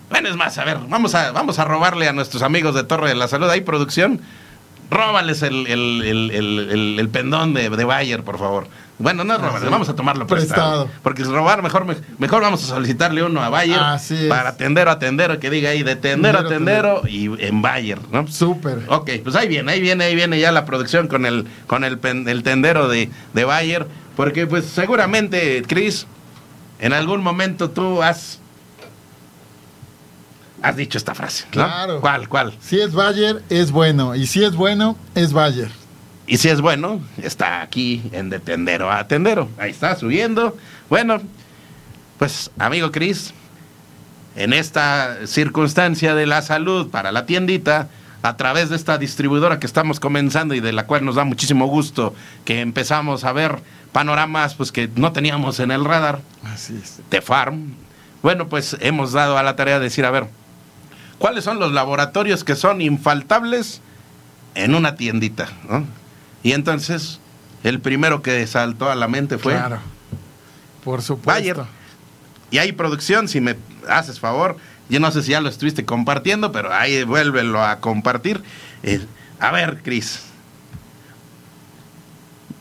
Speaker 1: bueno, es más, a ver, vamos a, vamos a robarle a nuestros amigos de Torre de la Salud, ¿hay producción? Róbales el, el, pendón de, de, Bayer, por favor. Bueno, no róbales, ah, vamos a tomarlo prestado. Porque robar, mejor, mejor vamos a solicitarle uno a Bayer para tendero a tendero, que diga ahí de tendero a tendero y en Bayer, ¿no?
Speaker 2: Súper.
Speaker 1: Ok, pues ahí viene, ahí viene, ahí viene ya la producción con el, con el, el tendero de, de Bayer. Porque pues seguramente, Chris, en algún momento tú has has dicho esta frase.
Speaker 2: Claro.
Speaker 1: ¿Cuál, cuál?
Speaker 2: Si es Bayer, es bueno. Y si es bueno, es Bayer.
Speaker 1: Y si es bueno, está aquí en de tendero a tendero. Ahí está subiendo. Bueno, pues amigo Cris, en esta circunstancia de la salud para la tiendita, a través de esta distribuidora que estamos comenzando y de la cual nos da muchísimo gusto que empezamos a ver panoramas pues que no teníamos en el radar.
Speaker 2: Así es.
Speaker 1: De Farm. Bueno, pues hemos dado a la tarea de decir, a ver, cuáles son los laboratorios que son infaltables en una tiendita. Y entonces, el primero que saltó a la mente fue...
Speaker 2: Claro, por supuesto. Bayer.
Speaker 1: Y hay producción, si me haces favor, yo no sé si ya lo estuviste compartiendo, pero ahí vuélvelo a compartir. a ver, Cris,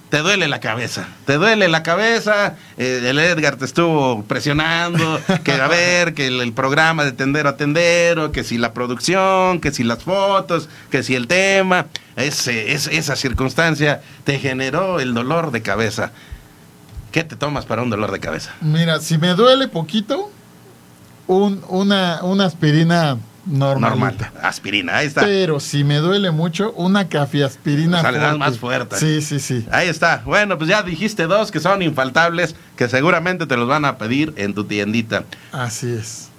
Speaker 1: te duele la cabeza, te duele la cabeza, eh, el Edgar te estuvo presionando, que a ver, que el, programa de tendero a tendero, que si la producción, que si las fotos, que si el tema, ese, esa circunstancia te generó el dolor de cabeza. ¿Qué te tomas para un dolor de cabeza?
Speaker 2: Mira, si me duele poquito, un, una, una aspirina Normal.
Speaker 1: Aspirina, ahí está.
Speaker 2: Pero si me duele mucho, una cafiaspirina.
Speaker 1: O más fuerte.
Speaker 2: Sí, sí, sí.
Speaker 1: Ahí está. Bueno, pues ya dijiste dos que son infaltables, que seguramente te los van a pedir en tu tiendita.
Speaker 2: Así es.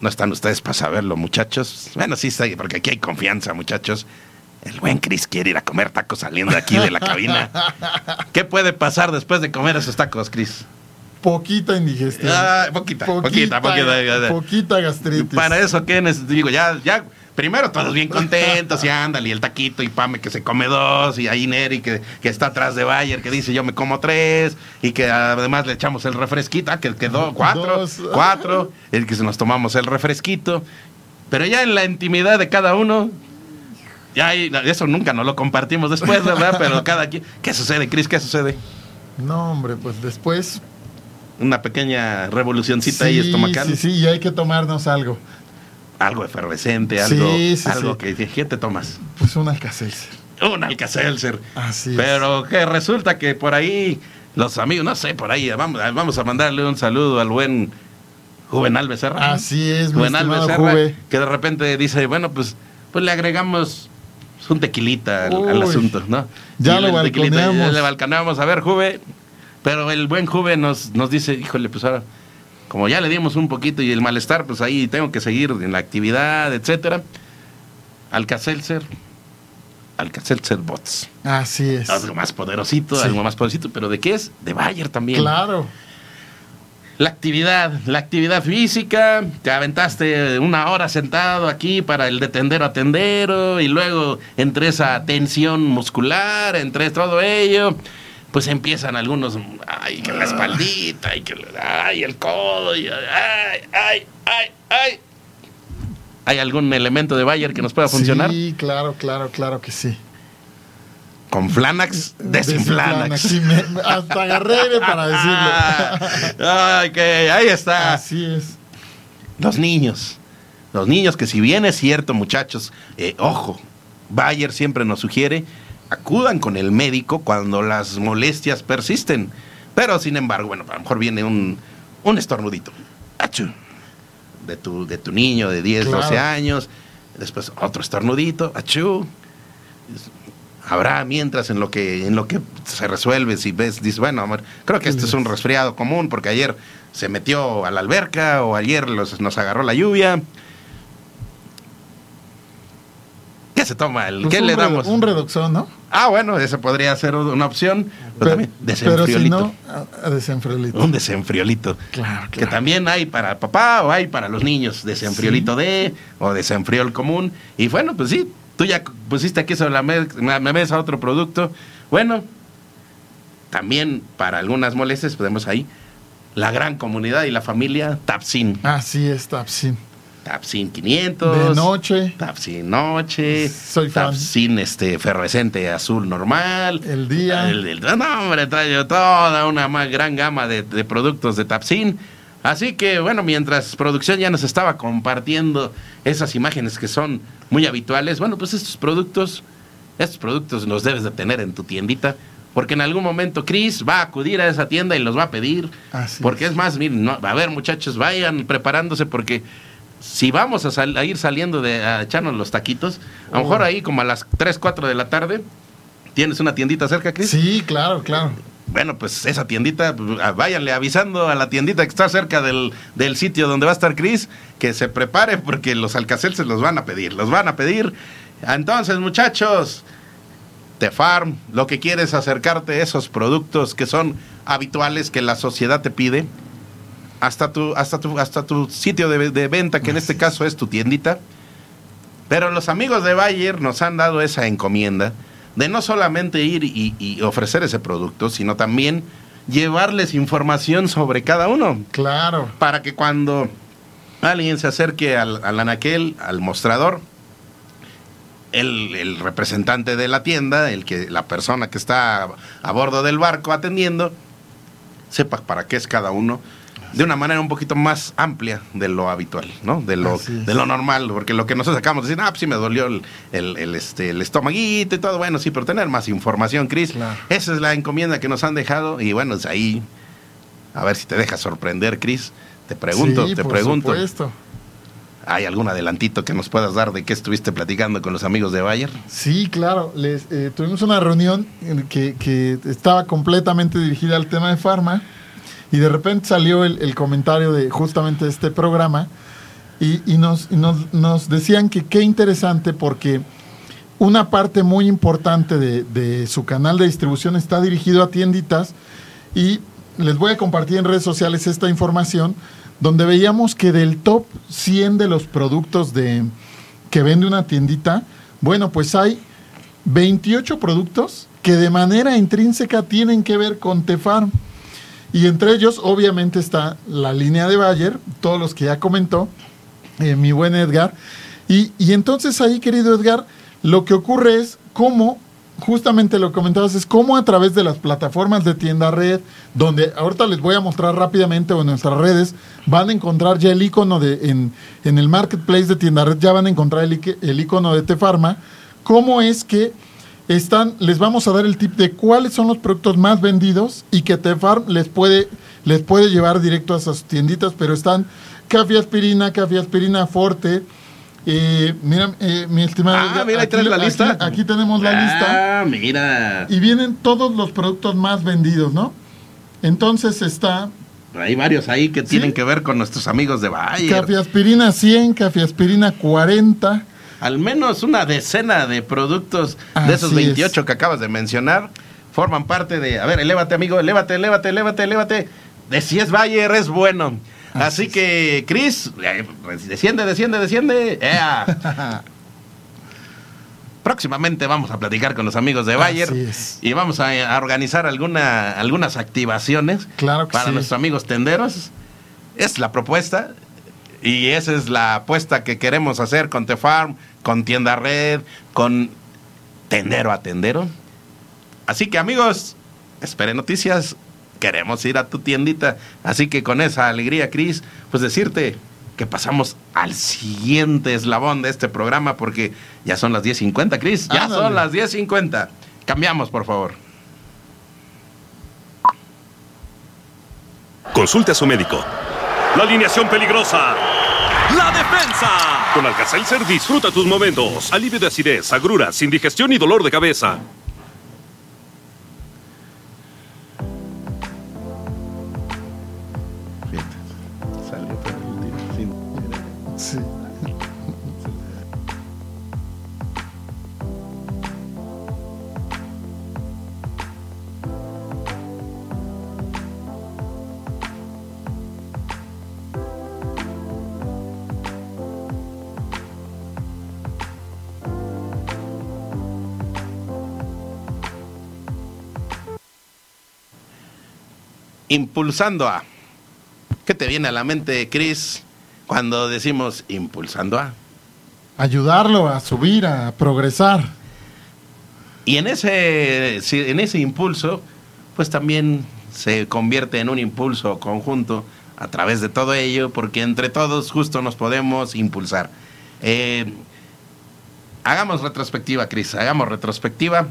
Speaker 1: No están ustedes para saberlo, muchachos. Bueno, sí está, porque aquí hay confianza, muchachos. El buen Chris quiere ir a comer tacos saliendo de aquí de la cabina. ¿Qué puede pasar después de comer esos tacos, Chris?
Speaker 2: Poquita indigestión.
Speaker 1: Ah, poquita, poquita, poquita,
Speaker 2: poquita, gastritis.
Speaker 1: Para eso, ¿qué necesito? Digo, ya, ya, primero todos bien contentos y ándale, y el taquito y Pame que se come dos, y ahí Neri que, que está atrás de Bayer que dice yo me como tres, y que además le echamos el refresquito, ah, que quedó cuatro, cuatro, el que se nos tomamos el refresquito. Pero ya en la intimidad de cada uno, Ya, y eso nunca nos lo compartimos después, ¿verdad? Pero cada quien. ¿Qué sucede, Cris? ¿Qué sucede?
Speaker 2: No, hombre, pues después.
Speaker 1: Una pequeña revolucioncita ahí estomacal.
Speaker 2: Sí, sí, y hay que tomarnos algo.
Speaker 1: Algo efervescente, algo,
Speaker 2: Sí, sí,
Speaker 1: algo que. ¿Qué te tomas?
Speaker 2: Pues un alcacelser.
Speaker 1: Un Alcacelser.
Speaker 2: Así es.
Speaker 1: Pero que resulta que por ahí, los amigos, no sé, por ahí, vamos, vamos a mandarle un saludo al buen Juvenal Becerra.
Speaker 2: Así es,
Speaker 1: Juvenal Becerra,
Speaker 2: Juve.
Speaker 1: que de repente dice, bueno, pues, pues le agregamos un tequilita al, asunto, ¿no?
Speaker 2: ya
Speaker 1: Y
Speaker 2: lo
Speaker 1: ya le balconeamos. A ver, Juve, pero el buen Juve nos, nos dice, híjole, pues ahora, como ya le dimos un poquito y el malestar, pues ahí tengo que seguir en la actividad, etcétera. Alcacelser, Alcacelser Bots.
Speaker 2: Así es.
Speaker 1: Algo más poderosito,
Speaker 2: Sí.
Speaker 1: algo más poderosito, pero ¿de qué es? De Bayer también.
Speaker 2: Claro.
Speaker 1: La actividad, la actividad física, te aventaste una hora sentado aquí para el de tendero a tendero y luego entre esa tensión muscular, entre todo ello, pues empiezan algunos, ay, que la espaldita, y que ay, el codo, ay, ay, ay, ay. ¿Hay algún elemento de Bayer que nos pueda funcionar?
Speaker 2: Sí, claro, claro, claro que sí.
Speaker 1: Con Flanax, desinflanax.
Speaker 2: Sí, hasta agarré para decirlo.
Speaker 1: Ay, que ahí está.
Speaker 2: Así es.
Speaker 1: Los niños. Los niños que si bien es cierto, muchachos, eh, ojo, Bayer siempre nos sugiere, acudan con el médico cuando las molestias persisten. Pero sin embargo, bueno, a lo mejor viene un, un estornudito. ¡Achú! De tu, de tu niño de 10,
Speaker 2: Claro.
Speaker 1: 12 años. Después otro estornudito. ¡Achú! Habrá mientras en lo que en lo que se resuelve si ves dices bueno amor, creo que este es un resfriado común porque ayer se metió a la alberca o ayer los- nos agarró la lluvia ¿qué se toma? El,
Speaker 2: Pues
Speaker 1: ¿qué le damos?
Speaker 2: Un redoxón, ¿no?
Speaker 1: ah bueno ese podría ser una opción pero, también
Speaker 2: pero si
Speaker 1: desenfriolito
Speaker 2: no, a- desenfriolito.
Speaker 1: un desenfriolito
Speaker 2: Claro,
Speaker 1: que
Speaker 2: claro.
Speaker 1: también hay para papá o hay para los niños, desenfriolito D o desenfriol común. Y bueno, pues sí, tú ya pusiste aquí sobre la mesa otro producto. Bueno, también para algunas molestias podemos ahí la gran comunidad y la familia Tapsin.
Speaker 2: Así es, Tapsin.
Speaker 1: Tapsin 500.
Speaker 2: De noche,
Speaker 1: Tapsin noche.
Speaker 2: Soy fan.
Speaker 1: Tapsin este fervescente azul normal.
Speaker 2: el día.
Speaker 1: El, el- no, hombre, trae toda una más gran gama de, de productos de Tapsin. Así que, bueno, mientras producción ya nos estaba compartiendo esas imágenes que son muy habituales, bueno, pues estos productos, estos productos los debes de tener en tu tiendita, porque en algún momento Chris va a acudir a esa tienda y los va a pedir.
Speaker 2: Así
Speaker 1: porque
Speaker 2: es.
Speaker 1: es más, miren, no, a ver muchachos, vayan preparándose porque si vamos a, sal- a ir saliendo de a echarnos los taquitos, a lo mejor
Speaker 2: Oh.
Speaker 1: ahí como a las 3, 4 de la tarde, ¿tienes una tiendita cerca, Chris?
Speaker 2: Sí, claro, claro.
Speaker 1: Bueno, pues esa tiendita, váyanle avisando a la tiendita que está cerca del, del sitio donde va a estar Chris, que se prepare porque los alcacelses los van a pedir, los van a pedir. Entonces, muchachos, The Farm, lo que quieres es acercarte a esos productos que son habituales que la sociedad te pide, hasta tu, hasta tu, hasta tu sitio de, de venta, que en este caso es tu tiendita. Pero los amigos de Bayer nos han dado esa encomienda de no solamente ir y, y ofrecer ese producto, sino también llevarles información sobre cada uno,
Speaker 2: Claro.
Speaker 1: para que cuando alguien se acerque al, al anaquel, al mostrador, el, el representante de la tienda, el que, la persona que está a, a bordo del barco atendiendo, sepa para qué es cada uno de una manera un poquito más amplia de lo habitual, ¿no? De lo,
Speaker 2: es.
Speaker 1: de lo normal, porque lo que nosotros sacamos decir, ah, pues sí me dolió el, el, el, este, el estomaguito y todo, bueno, sí, pero tener más información, Cris.
Speaker 2: Claro.
Speaker 1: Esa es la encomienda que nos han dejado y bueno, es ahí, a ver si te deja sorprender, Cris. Te pregunto,
Speaker 2: Sí,
Speaker 1: te
Speaker 2: por
Speaker 1: pregunto,
Speaker 2: supuesto.
Speaker 1: ¿hay algún adelantito que nos puedas dar de qué estuviste platicando con los amigos de Bayer?
Speaker 2: Sí, claro. Les, eh, tuvimos una reunión en que, que estaba completamente dirigida al tema de farma y de repente salió el, comentario de justamente este programa y, nos, decían que qué interesante porque una parte muy importante de, de su canal de distribución está dirigido a tienditas y les voy a compartir en redes sociales esta información donde veíamos que del top 100 de los productos de, que vende una tiendita, bueno, pues hay 28 productos que de manera intrínseca tienen que ver con Tefarm. Y entre ellos, obviamente, está la línea de Bayer, todos los que ya comentó, eh, mi buen Edgar. Y, y entonces ahí, querido Edgar, lo que ocurre es cómo, justamente lo que comentabas, es cómo a través de las plataformas de tienda red, donde ahorita les voy a mostrar rápidamente o en nuestras redes, van a encontrar ya el icono de, en, en el marketplace de tienda red, ya van a encontrar el, el icono de Tefarma, cómo es que están, les vamos a dar el tip de cuáles son los productos más vendidos y que Tefarm les puede, les puede llevar directo a sus tienditas, pero están café aspirina, café aspirina forte. eh, mira, eh, mi estimado.
Speaker 1: Ah, mira,
Speaker 2: aquí-
Speaker 1: traes la
Speaker 2: aquí-
Speaker 1: lista.
Speaker 2: Aquí, tenemos la lista.
Speaker 1: Ah, mira.
Speaker 2: Y vienen todos los productos más vendidos, ¿no? Entonces está
Speaker 1: Hay varios ahí que tienen que ver con nuestros amigos de Bayer.
Speaker 2: café aspirina 100, café aspirina 40.
Speaker 1: Al menos una decena de productos de esos
Speaker 2: Así
Speaker 1: 28
Speaker 2: es.
Speaker 1: que acabas de mencionar forman parte de. A ver, elévate, amigo, elévate, elévate, elévate, elévate. De si es Bayer, es bueno. Así, que, Chris, eh, desciende, desciende, desciende. ¡Ea! Próximamente vamos a platicar con los amigos de Bayer y vamos a, a organizar alguna, algunas activaciones
Speaker 2: Claro
Speaker 1: para
Speaker 2: sí.
Speaker 1: nuestros amigos tenderos. Es la propuesta y esa es la apuesta que queremos hacer con Tefarm, con Tienda Red, con Tendero a Tendero. Así que amigos, esperen noticias. Queremos ir a tu tiendita. Así que con esa alegría, Cris, pues decirte que pasamos al siguiente eslabón de este programa porque ya son las 10.50, Cris. Ya
Speaker 2: Ándale.
Speaker 1: son las 10.50. Cambiamos, por favor.
Speaker 3: Consulte a su médico. La alineación peligrosa. La defensa. Con Alka-Seltzer disfruta tus momentos. Alivio de acidez, agruras, indigestión y dolor de cabeza.
Speaker 1: Fíjate, salió por el tiro, sí. Impulsando a. ¿Qué te viene a la mente, Chris, cuando decimos impulsando a?
Speaker 2: Ayudarlo a subir, a progresar.
Speaker 1: Y en ese, en ese impulso, pues también se convierte en un impulso conjunto a través de todo ello, porque entre todos justo nos podemos impulsar. Eh, hagamos retrospectiva, Cris, hagamos retrospectiva.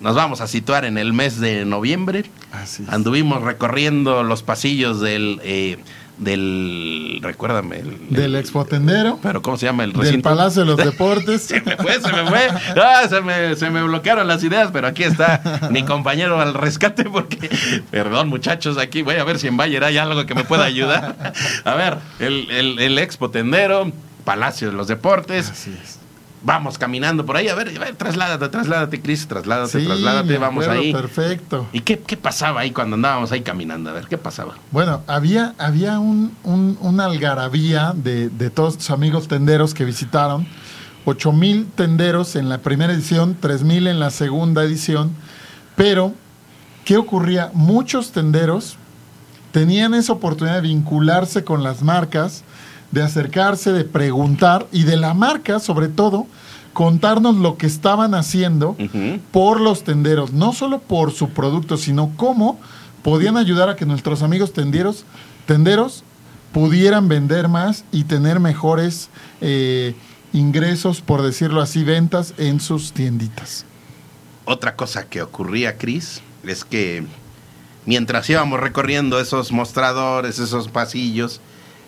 Speaker 1: Nos vamos a situar en el mes de noviembre.
Speaker 2: Así es.
Speaker 1: Anduvimos recorriendo los pasillos del, eh, del, recuérdame, el-
Speaker 2: Del
Speaker 1: el-
Speaker 2: expotendero,
Speaker 1: pero ¿cómo se llama el
Speaker 2: del
Speaker 1: recinto?
Speaker 2: Palacio de los Deportes.
Speaker 1: Se me fue, se me fue. Ah, se, me, se me bloquearon las ideas, pero aquí está mi compañero al rescate porque, perdón muchachos, aquí voy a ver si en Bayer hay algo que me pueda ayudar. A ver, el, el, el Expo Tendero, Palacio de los Deportes,
Speaker 2: Así es.
Speaker 1: Vamos caminando por ahí, a ver, a ver, trasládate, trasládate, Cris, trasládate,
Speaker 2: Sí,
Speaker 1: trasládate, vamos
Speaker 2: acuerdo
Speaker 1: ahí.
Speaker 2: Perfecto.
Speaker 1: ¿Y qué, qué pasaba ahí cuando andábamos ahí caminando? A ver, ¿qué pasaba?
Speaker 2: Bueno, había, había un, un- una algarabía de, de todos tus amigos tenderos que visitaron. 8 mil tenderos en la primera edición, 3 mil en la segunda edición. Pero, ¿qué ocurría? Muchos tenderos tenían esa oportunidad de vincularse con las marcas, de acercarse, de preguntar y de la marca, sobre todo, contarnos lo que estaban haciendo por los tenderos, no solo por su producto, sino cómo podían ayudar a que nuestros amigos tenderos, tenderos pudieran vender más y tener mejores eh, ingresos, por decirlo así, ventas en sus tienditas.
Speaker 1: Otra cosa que ocurría, Cris, es que mientras íbamos recorriendo esos mostradores, esos pasillos,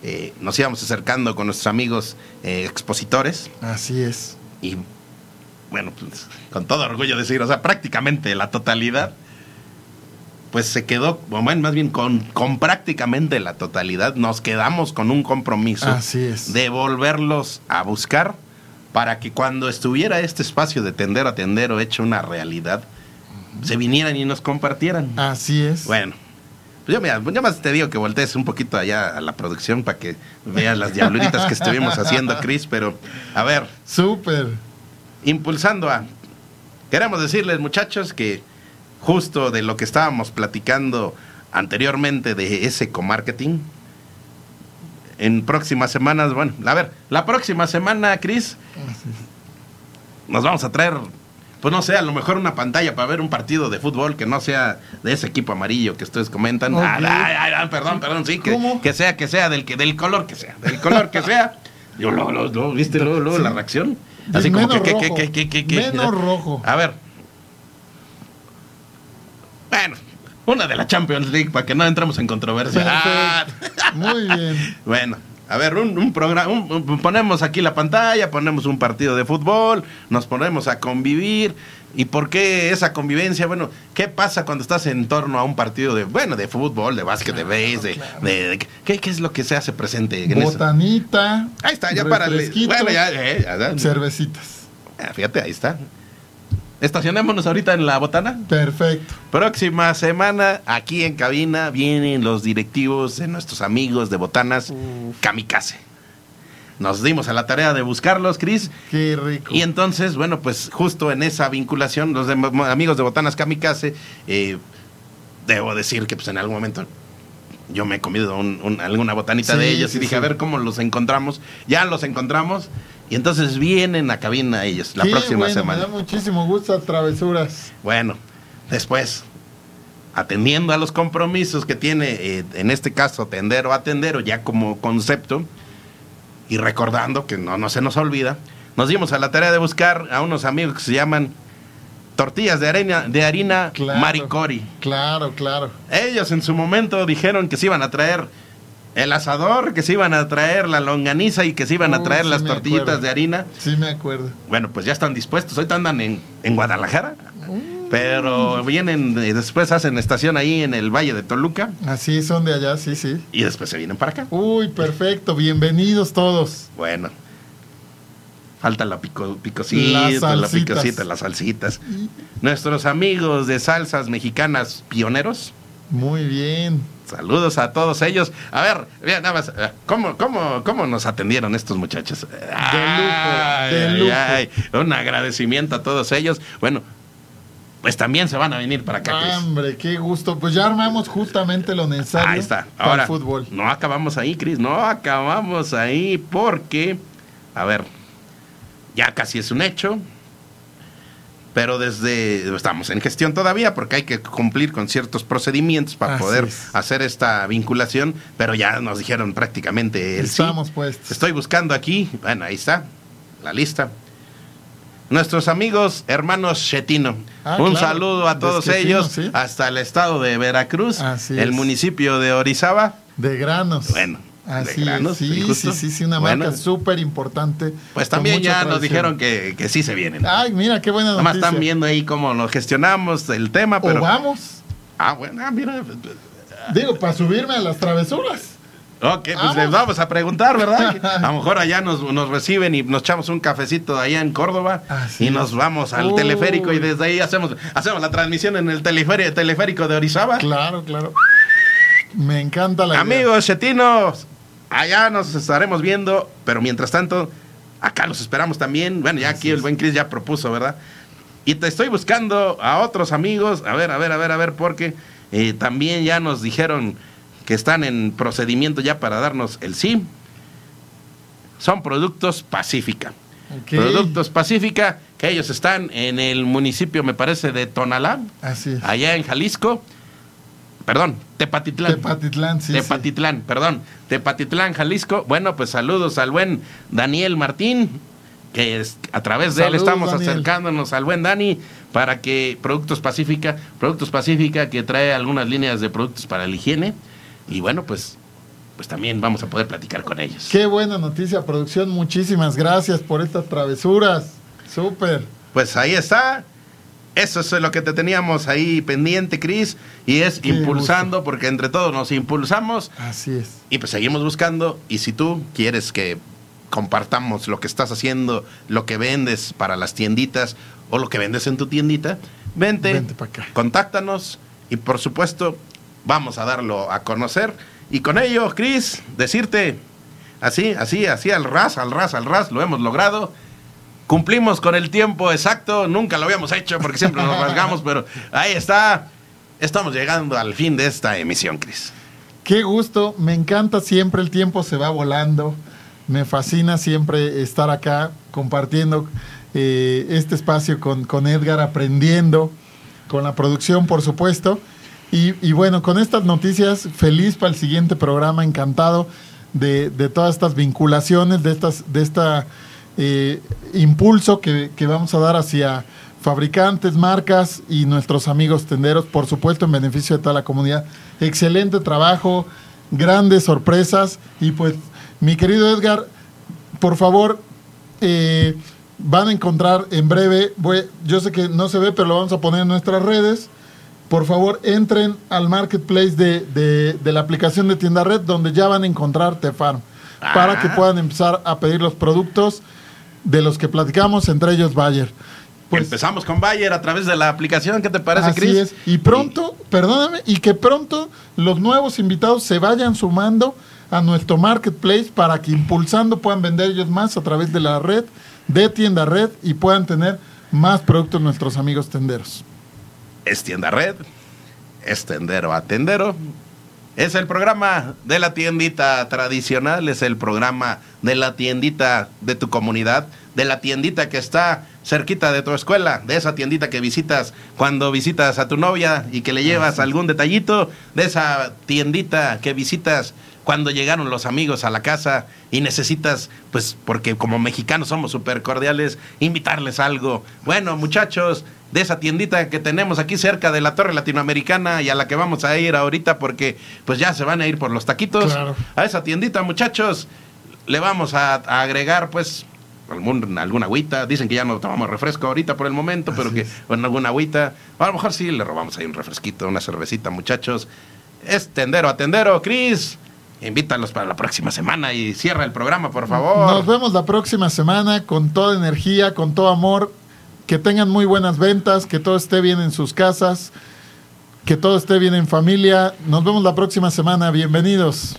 Speaker 1: eh, nos íbamos acercando con nuestros amigos eh, expositores
Speaker 2: Así es.
Speaker 1: y, bueno, pues, con todo orgullo decir, o sea, prácticamente la totalidad, pues se quedó, o bueno, más bien con, con prácticamente la totalidad, nos quedamos con un compromiso
Speaker 2: Así es.
Speaker 1: de volverlos a buscar para que cuando estuviera este espacio de tendero a tendero hecho una realidad, se vinieran y nos compartieran.
Speaker 2: Así es.
Speaker 1: Bueno, yo, mira, yo más te digo que voltees un poquito allá a la producción para que veas las diabluritas que estuvimos haciendo, Chris, pero a ver,
Speaker 2: Súper.
Speaker 1: impulsando a... Queremos decirles, muchachos, que justo de lo que estábamos platicando anteriormente de ese comarketing, en próximas semanas, bueno, a ver, la próxima semana, Chris, nos vamos a traer, pues no sé, a lo mejor una pantalla para ver un partido de fútbol que no sea de ese equipo amarillo que ustedes comentan. Ah, ay, ay, perdón, perdón, sí, que, que sea, que sea, del, que, del color que sea, del color que sea. Yo luego, luego, luego, ¿viste luego, luego
Speaker 2: Sí.
Speaker 1: la reacción?
Speaker 2: De
Speaker 1: Así como
Speaker 2: menos
Speaker 1: que, que,
Speaker 2: rojo.
Speaker 1: que, que,
Speaker 2: Menos rojo.
Speaker 1: A ver. Bueno, una de la Champions League para que no entremos en controversia. Ah.
Speaker 2: Muy bien.
Speaker 1: bueno, a ver, un, un programa, un- un- ponemos aquí la pantalla, ponemos un partido de fútbol, nos ponemos a convivir. ¿Y por qué esa convivencia? Bueno, ¿qué pasa cuando estás en torno a un partido de, bueno, de fútbol, de básquet, de béis, de, de- de- ¿qué, qué es lo que se hace presente en eso?
Speaker 2: Botanita.
Speaker 1: Ahí está, ya para Bueno, ya, eh, ya, ya.
Speaker 2: Cervecitas.
Speaker 1: Ah, Fíjate, ahí está. Estacionémonos ahorita en la botana.
Speaker 2: Perfecto.
Speaker 1: Próxima semana, aquí en cabina, vienen los directivos de nuestros amigos de Botanas Kamikaze. Nos dimos a la tarea de buscarlos, Cris.
Speaker 2: Qué rico.
Speaker 1: Y entonces, bueno, pues justo en esa vinculación, los amigos de Botanas Kamikaze, eh, debo decir que pues en algún momento yo me he comido un- un- alguna botanita
Speaker 2: Sí,
Speaker 1: de ellos
Speaker 2: sí,
Speaker 1: y dije,
Speaker 2: sí.
Speaker 1: a ver cómo los encontramos. Ya los encontramos y entonces vienen a cabina ellos la próxima
Speaker 2: bueno,
Speaker 1: semana.
Speaker 2: Me da muchísimo gusto a travesuras.
Speaker 1: Bueno, después, atendiendo a los compromisos que tiene, eh, en este caso, atender o atendero, ya como concepto, y recordando que no, no se nos olvida, nos dimos a la tarea de buscar a unos amigos que se llaman Tortillas de Harina, de harina
Speaker 2: Claro.
Speaker 1: Maricori.
Speaker 2: Claro, claro.
Speaker 1: Ellos en su momento dijeron que se iban a traer el asador, que se iban a traer la longaniza y que se iban a
Speaker 2: Uh,
Speaker 1: traer
Speaker 2: sí
Speaker 1: las tortillitas
Speaker 2: acuerdo.
Speaker 1: de harina.
Speaker 2: Sí, me acuerdo.
Speaker 1: Bueno, pues ya están dispuestos. Ahorita andan en, en Guadalajara. Pero vienen y después hacen estación ahí en el Valle de Toluca.
Speaker 2: Así son de allá, sí, sí.
Speaker 1: Y después se vienen para acá.
Speaker 2: Uy, perfecto. Bienvenidos todos.
Speaker 1: Bueno. Falta la pico, picosita, la picosita, las salsitas. Nuestros amigos de salsas mexicanas pioneros.
Speaker 2: Muy bien.
Speaker 1: Saludos a todos ellos. A ver, mira, nada más, eh, ¿cómo, cómo, cómo nos atendieron estos muchachos? Ay,
Speaker 2: de lujo.
Speaker 1: ay, un agradecimiento a todos ellos. Bueno, pues también se van a venir para acá. Cris.
Speaker 2: Hombre, qué gusto. Pues ya armamos justamente lo necesario
Speaker 1: Ahí está.
Speaker 2: para
Speaker 1: Ahora,
Speaker 2: el fútbol.
Speaker 1: no acabamos ahí, Cris, no acabamos ahí porque, a ver, ya casi es un hecho, pero desde, estamos en gestión todavía porque hay que cumplir con ciertos procedimientos para
Speaker 2: Así
Speaker 1: poder
Speaker 2: es.
Speaker 1: hacer esta vinculación, pero ya nos dijeron prácticamente el sí.
Speaker 2: Estamos puestos.
Speaker 1: Estoy buscando aquí, bueno, ahí está, la lista. Nuestros amigos hermanos Chetino.
Speaker 2: Ah,
Speaker 1: Un
Speaker 2: claro,
Speaker 1: saludo a todos ellos,
Speaker 2: sí.
Speaker 1: hasta el estado de Veracruz,
Speaker 2: Así
Speaker 1: el
Speaker 2: es.
Speaker 1: municipio de Orizaba.
Speaker 2: De granos.
Speaker 1: Bueno,
Speaker 2: Así
Speaker 1: granos,
Speaker 2: es. Sí,
Speaker 1: sí,
Speaker 2: sí, sí, una
Speaker 1: Bueno.
Speaker 2: marca súper importante.
Speaker 1: Pues también ya nos dijeron que, que sí se vienen.
Speaker 2: Ay, mira, qué buena
Speaker 1: Nada más
Speaker 2: noticia.
Speaker 1: están viendo ahí cómo lo gestionamos, el tema, pero...
Speaker 2: O vamos.
Speaker 1: Ah, bueno, ah, mira.
Speaker 2: Digo, para subirme a las travesuras.
Speaker 1: Ok, pues
Speaker 2: Vamos.
Speaker 1: les vamos a preguntar, ¿verdad? A lo mejor allá nos, nos reciben y nos echamos un cafecito allá en Córdoba
Speaker 2: Así
Speaker 1: y
Speaker 2: es.
Speaker 1: nos vamos al teleférico y desde ahí hacemos, hacemos la transmisión en el teleférico, teleférico de Orizaba.
Speaker 2: Claro, claro. Me encanta la idea.
Speaker 1: Amigos chetinos, allá nos estaremos viendo, pero mientras tanto, acá los esperamos también. Bueno, ya aquí el buen Chris ya propuso, ¿verdad? Y te estoy buscando a otros amigos, a ver, a ver, a ver, a ver, porque eh, también ya nos dijeron que están en procedimiento ya para darnos el sí. Son productos Pacífica. Productos Pacífica, que ellos están en el municipio, me parece, de Tonalá,
Speaker 2: Así es.
Speaker 1: allá en Jalisco. Perdón, Tepatitlán.
Speaker 2: Tepatitlán, sí.
Speaker 1: Tepatitlán, perdón. Tepatitlán, Jalisco. Bueno, pues saludos al buen Daniel Martín, que es, a través de él estamos
Speaker 2: Daniel.
Speaker 1: acercándonos al buen Dani para que Productos Pacífica, Productos Pacífica que trae algunas líneas de productos para la higiene. Y bueno, pues, pues también vamos a poder platicar con ellos.
Speaker 2: Qué buena noticia, producción. Muchísimas gracias por estas travesuras. Súper.
Speaker 1: Pues ahí está. Eso es lo que te teníamos ahí pendiente, Cris. Y es
Speaker 2: Qué
Speaker 1: impulsando, porque entre todos nos impulsamos.
Speaker 2: Así es.
Speaker 1: Y pues seguimos buscando. Y si tú quieres que compartamos lo que estás haciendo, lo que vendes para las tienditas o lo que vendes en tu tiendita, vente,
Speaker 2: Vente acá.
Speaker 1: contáctanos y por supuesto vamos a darlo a conocer. Y con ello, Cris, decirte así, así, así al ras, al ras, al ras, lo hemos logrado. Cumplimos con el tiempo exacto, nunca lo habíamos hecho porque siempre nos rasgamos, pero ahí está. Estamos llegando al fin de esta emisión, Cris.
Speaker 2: Qué gusto. Me encanta siempre. El tiempo se va volando. Me fascina siempre estar acá compartiendo eh, este espacio con, con Edgar aprendiendo, con la producción, por supuesto. Y, y bueno, con estas noticias, feliz para el siguiente programa, encantado de, de todas estas vinculaciones, de estas, de esta eh, impulso que, que vamos a dar hacia fabricantes, marcas y nuestros amigos tenderos, por supuesto, en beneficio de toda la comunidad. Excelente trabajo, grandes sorpresas. Y pues, mi querido Edgar, por favor, eh, van a encontrar en breve, voy- yo sé que no se ve, pero lo vamos a poner en nuestras redes. Por favor, entren al marketplace de, de- de la aplicación de tienda red, donde ya van a encontrar Tefarm, para que
Speaker 1: Ah.
Speaker 2: puedan empezar a pedir los productos de los que platicamos, entre ellos Bayer. Pues,
Speaker 1: Empezamos con Bayer a través de la aplicación. ¿Qué te parece,
Speaker 2: Así
Speaker 1: Chris?
Speaker 2: es. Y pronto, perdóname, y que pronto los nuevos invitados se vayan sumando a nuestro marketplace para que impulsando puedan vender ellos más a través de la red, de tienda red, y puedan tener más productos nuestros amigos tenderos.
Speaker 1: es tienda red, es tendero a tendero. Es el programa de la tiendita tradicional, es el programa de la tiendita de tu comunidad, de la tiendita que está cerquita de tu escuela, de esa tiendita que visitas cuando visitas a tu novia y que le llevas algún detallito, de esa tiendita que visitas cuando llegaron los amigos a la casa y necesitas, pues porque como mexicanos somos súper cordiales, invitarles algo. Bueno, muchachos, de esa tiendita que tenemos aquí cerca de la Torre Latinoamericana y a la que vamos a ir ahorita porque pues ya se van a ir por los taquitos.
Speaker 2: Claro.
Speaker 1: A esa tiendita, muchachos, le vamos a, a agregar pues algún, alguna agüita. Dicen que ya no tomamos refresco ahorita por el momento, pero que con alguna agüita. A lo mejor sí le robamos ahí un refresquito, una cervecita, muchachos. Es tendero a tendero, Cris. Invítalos para la próxima semana y cierra el programa, por favor.
Speaker 2: Nos vemos la próxima semana con toda energía, con todo amor. Que tengan muy buenas ventas, que todo esté bien en sus casas, que todo esté bien en familia. Nos vemos la próxima semana. Bienvenidos.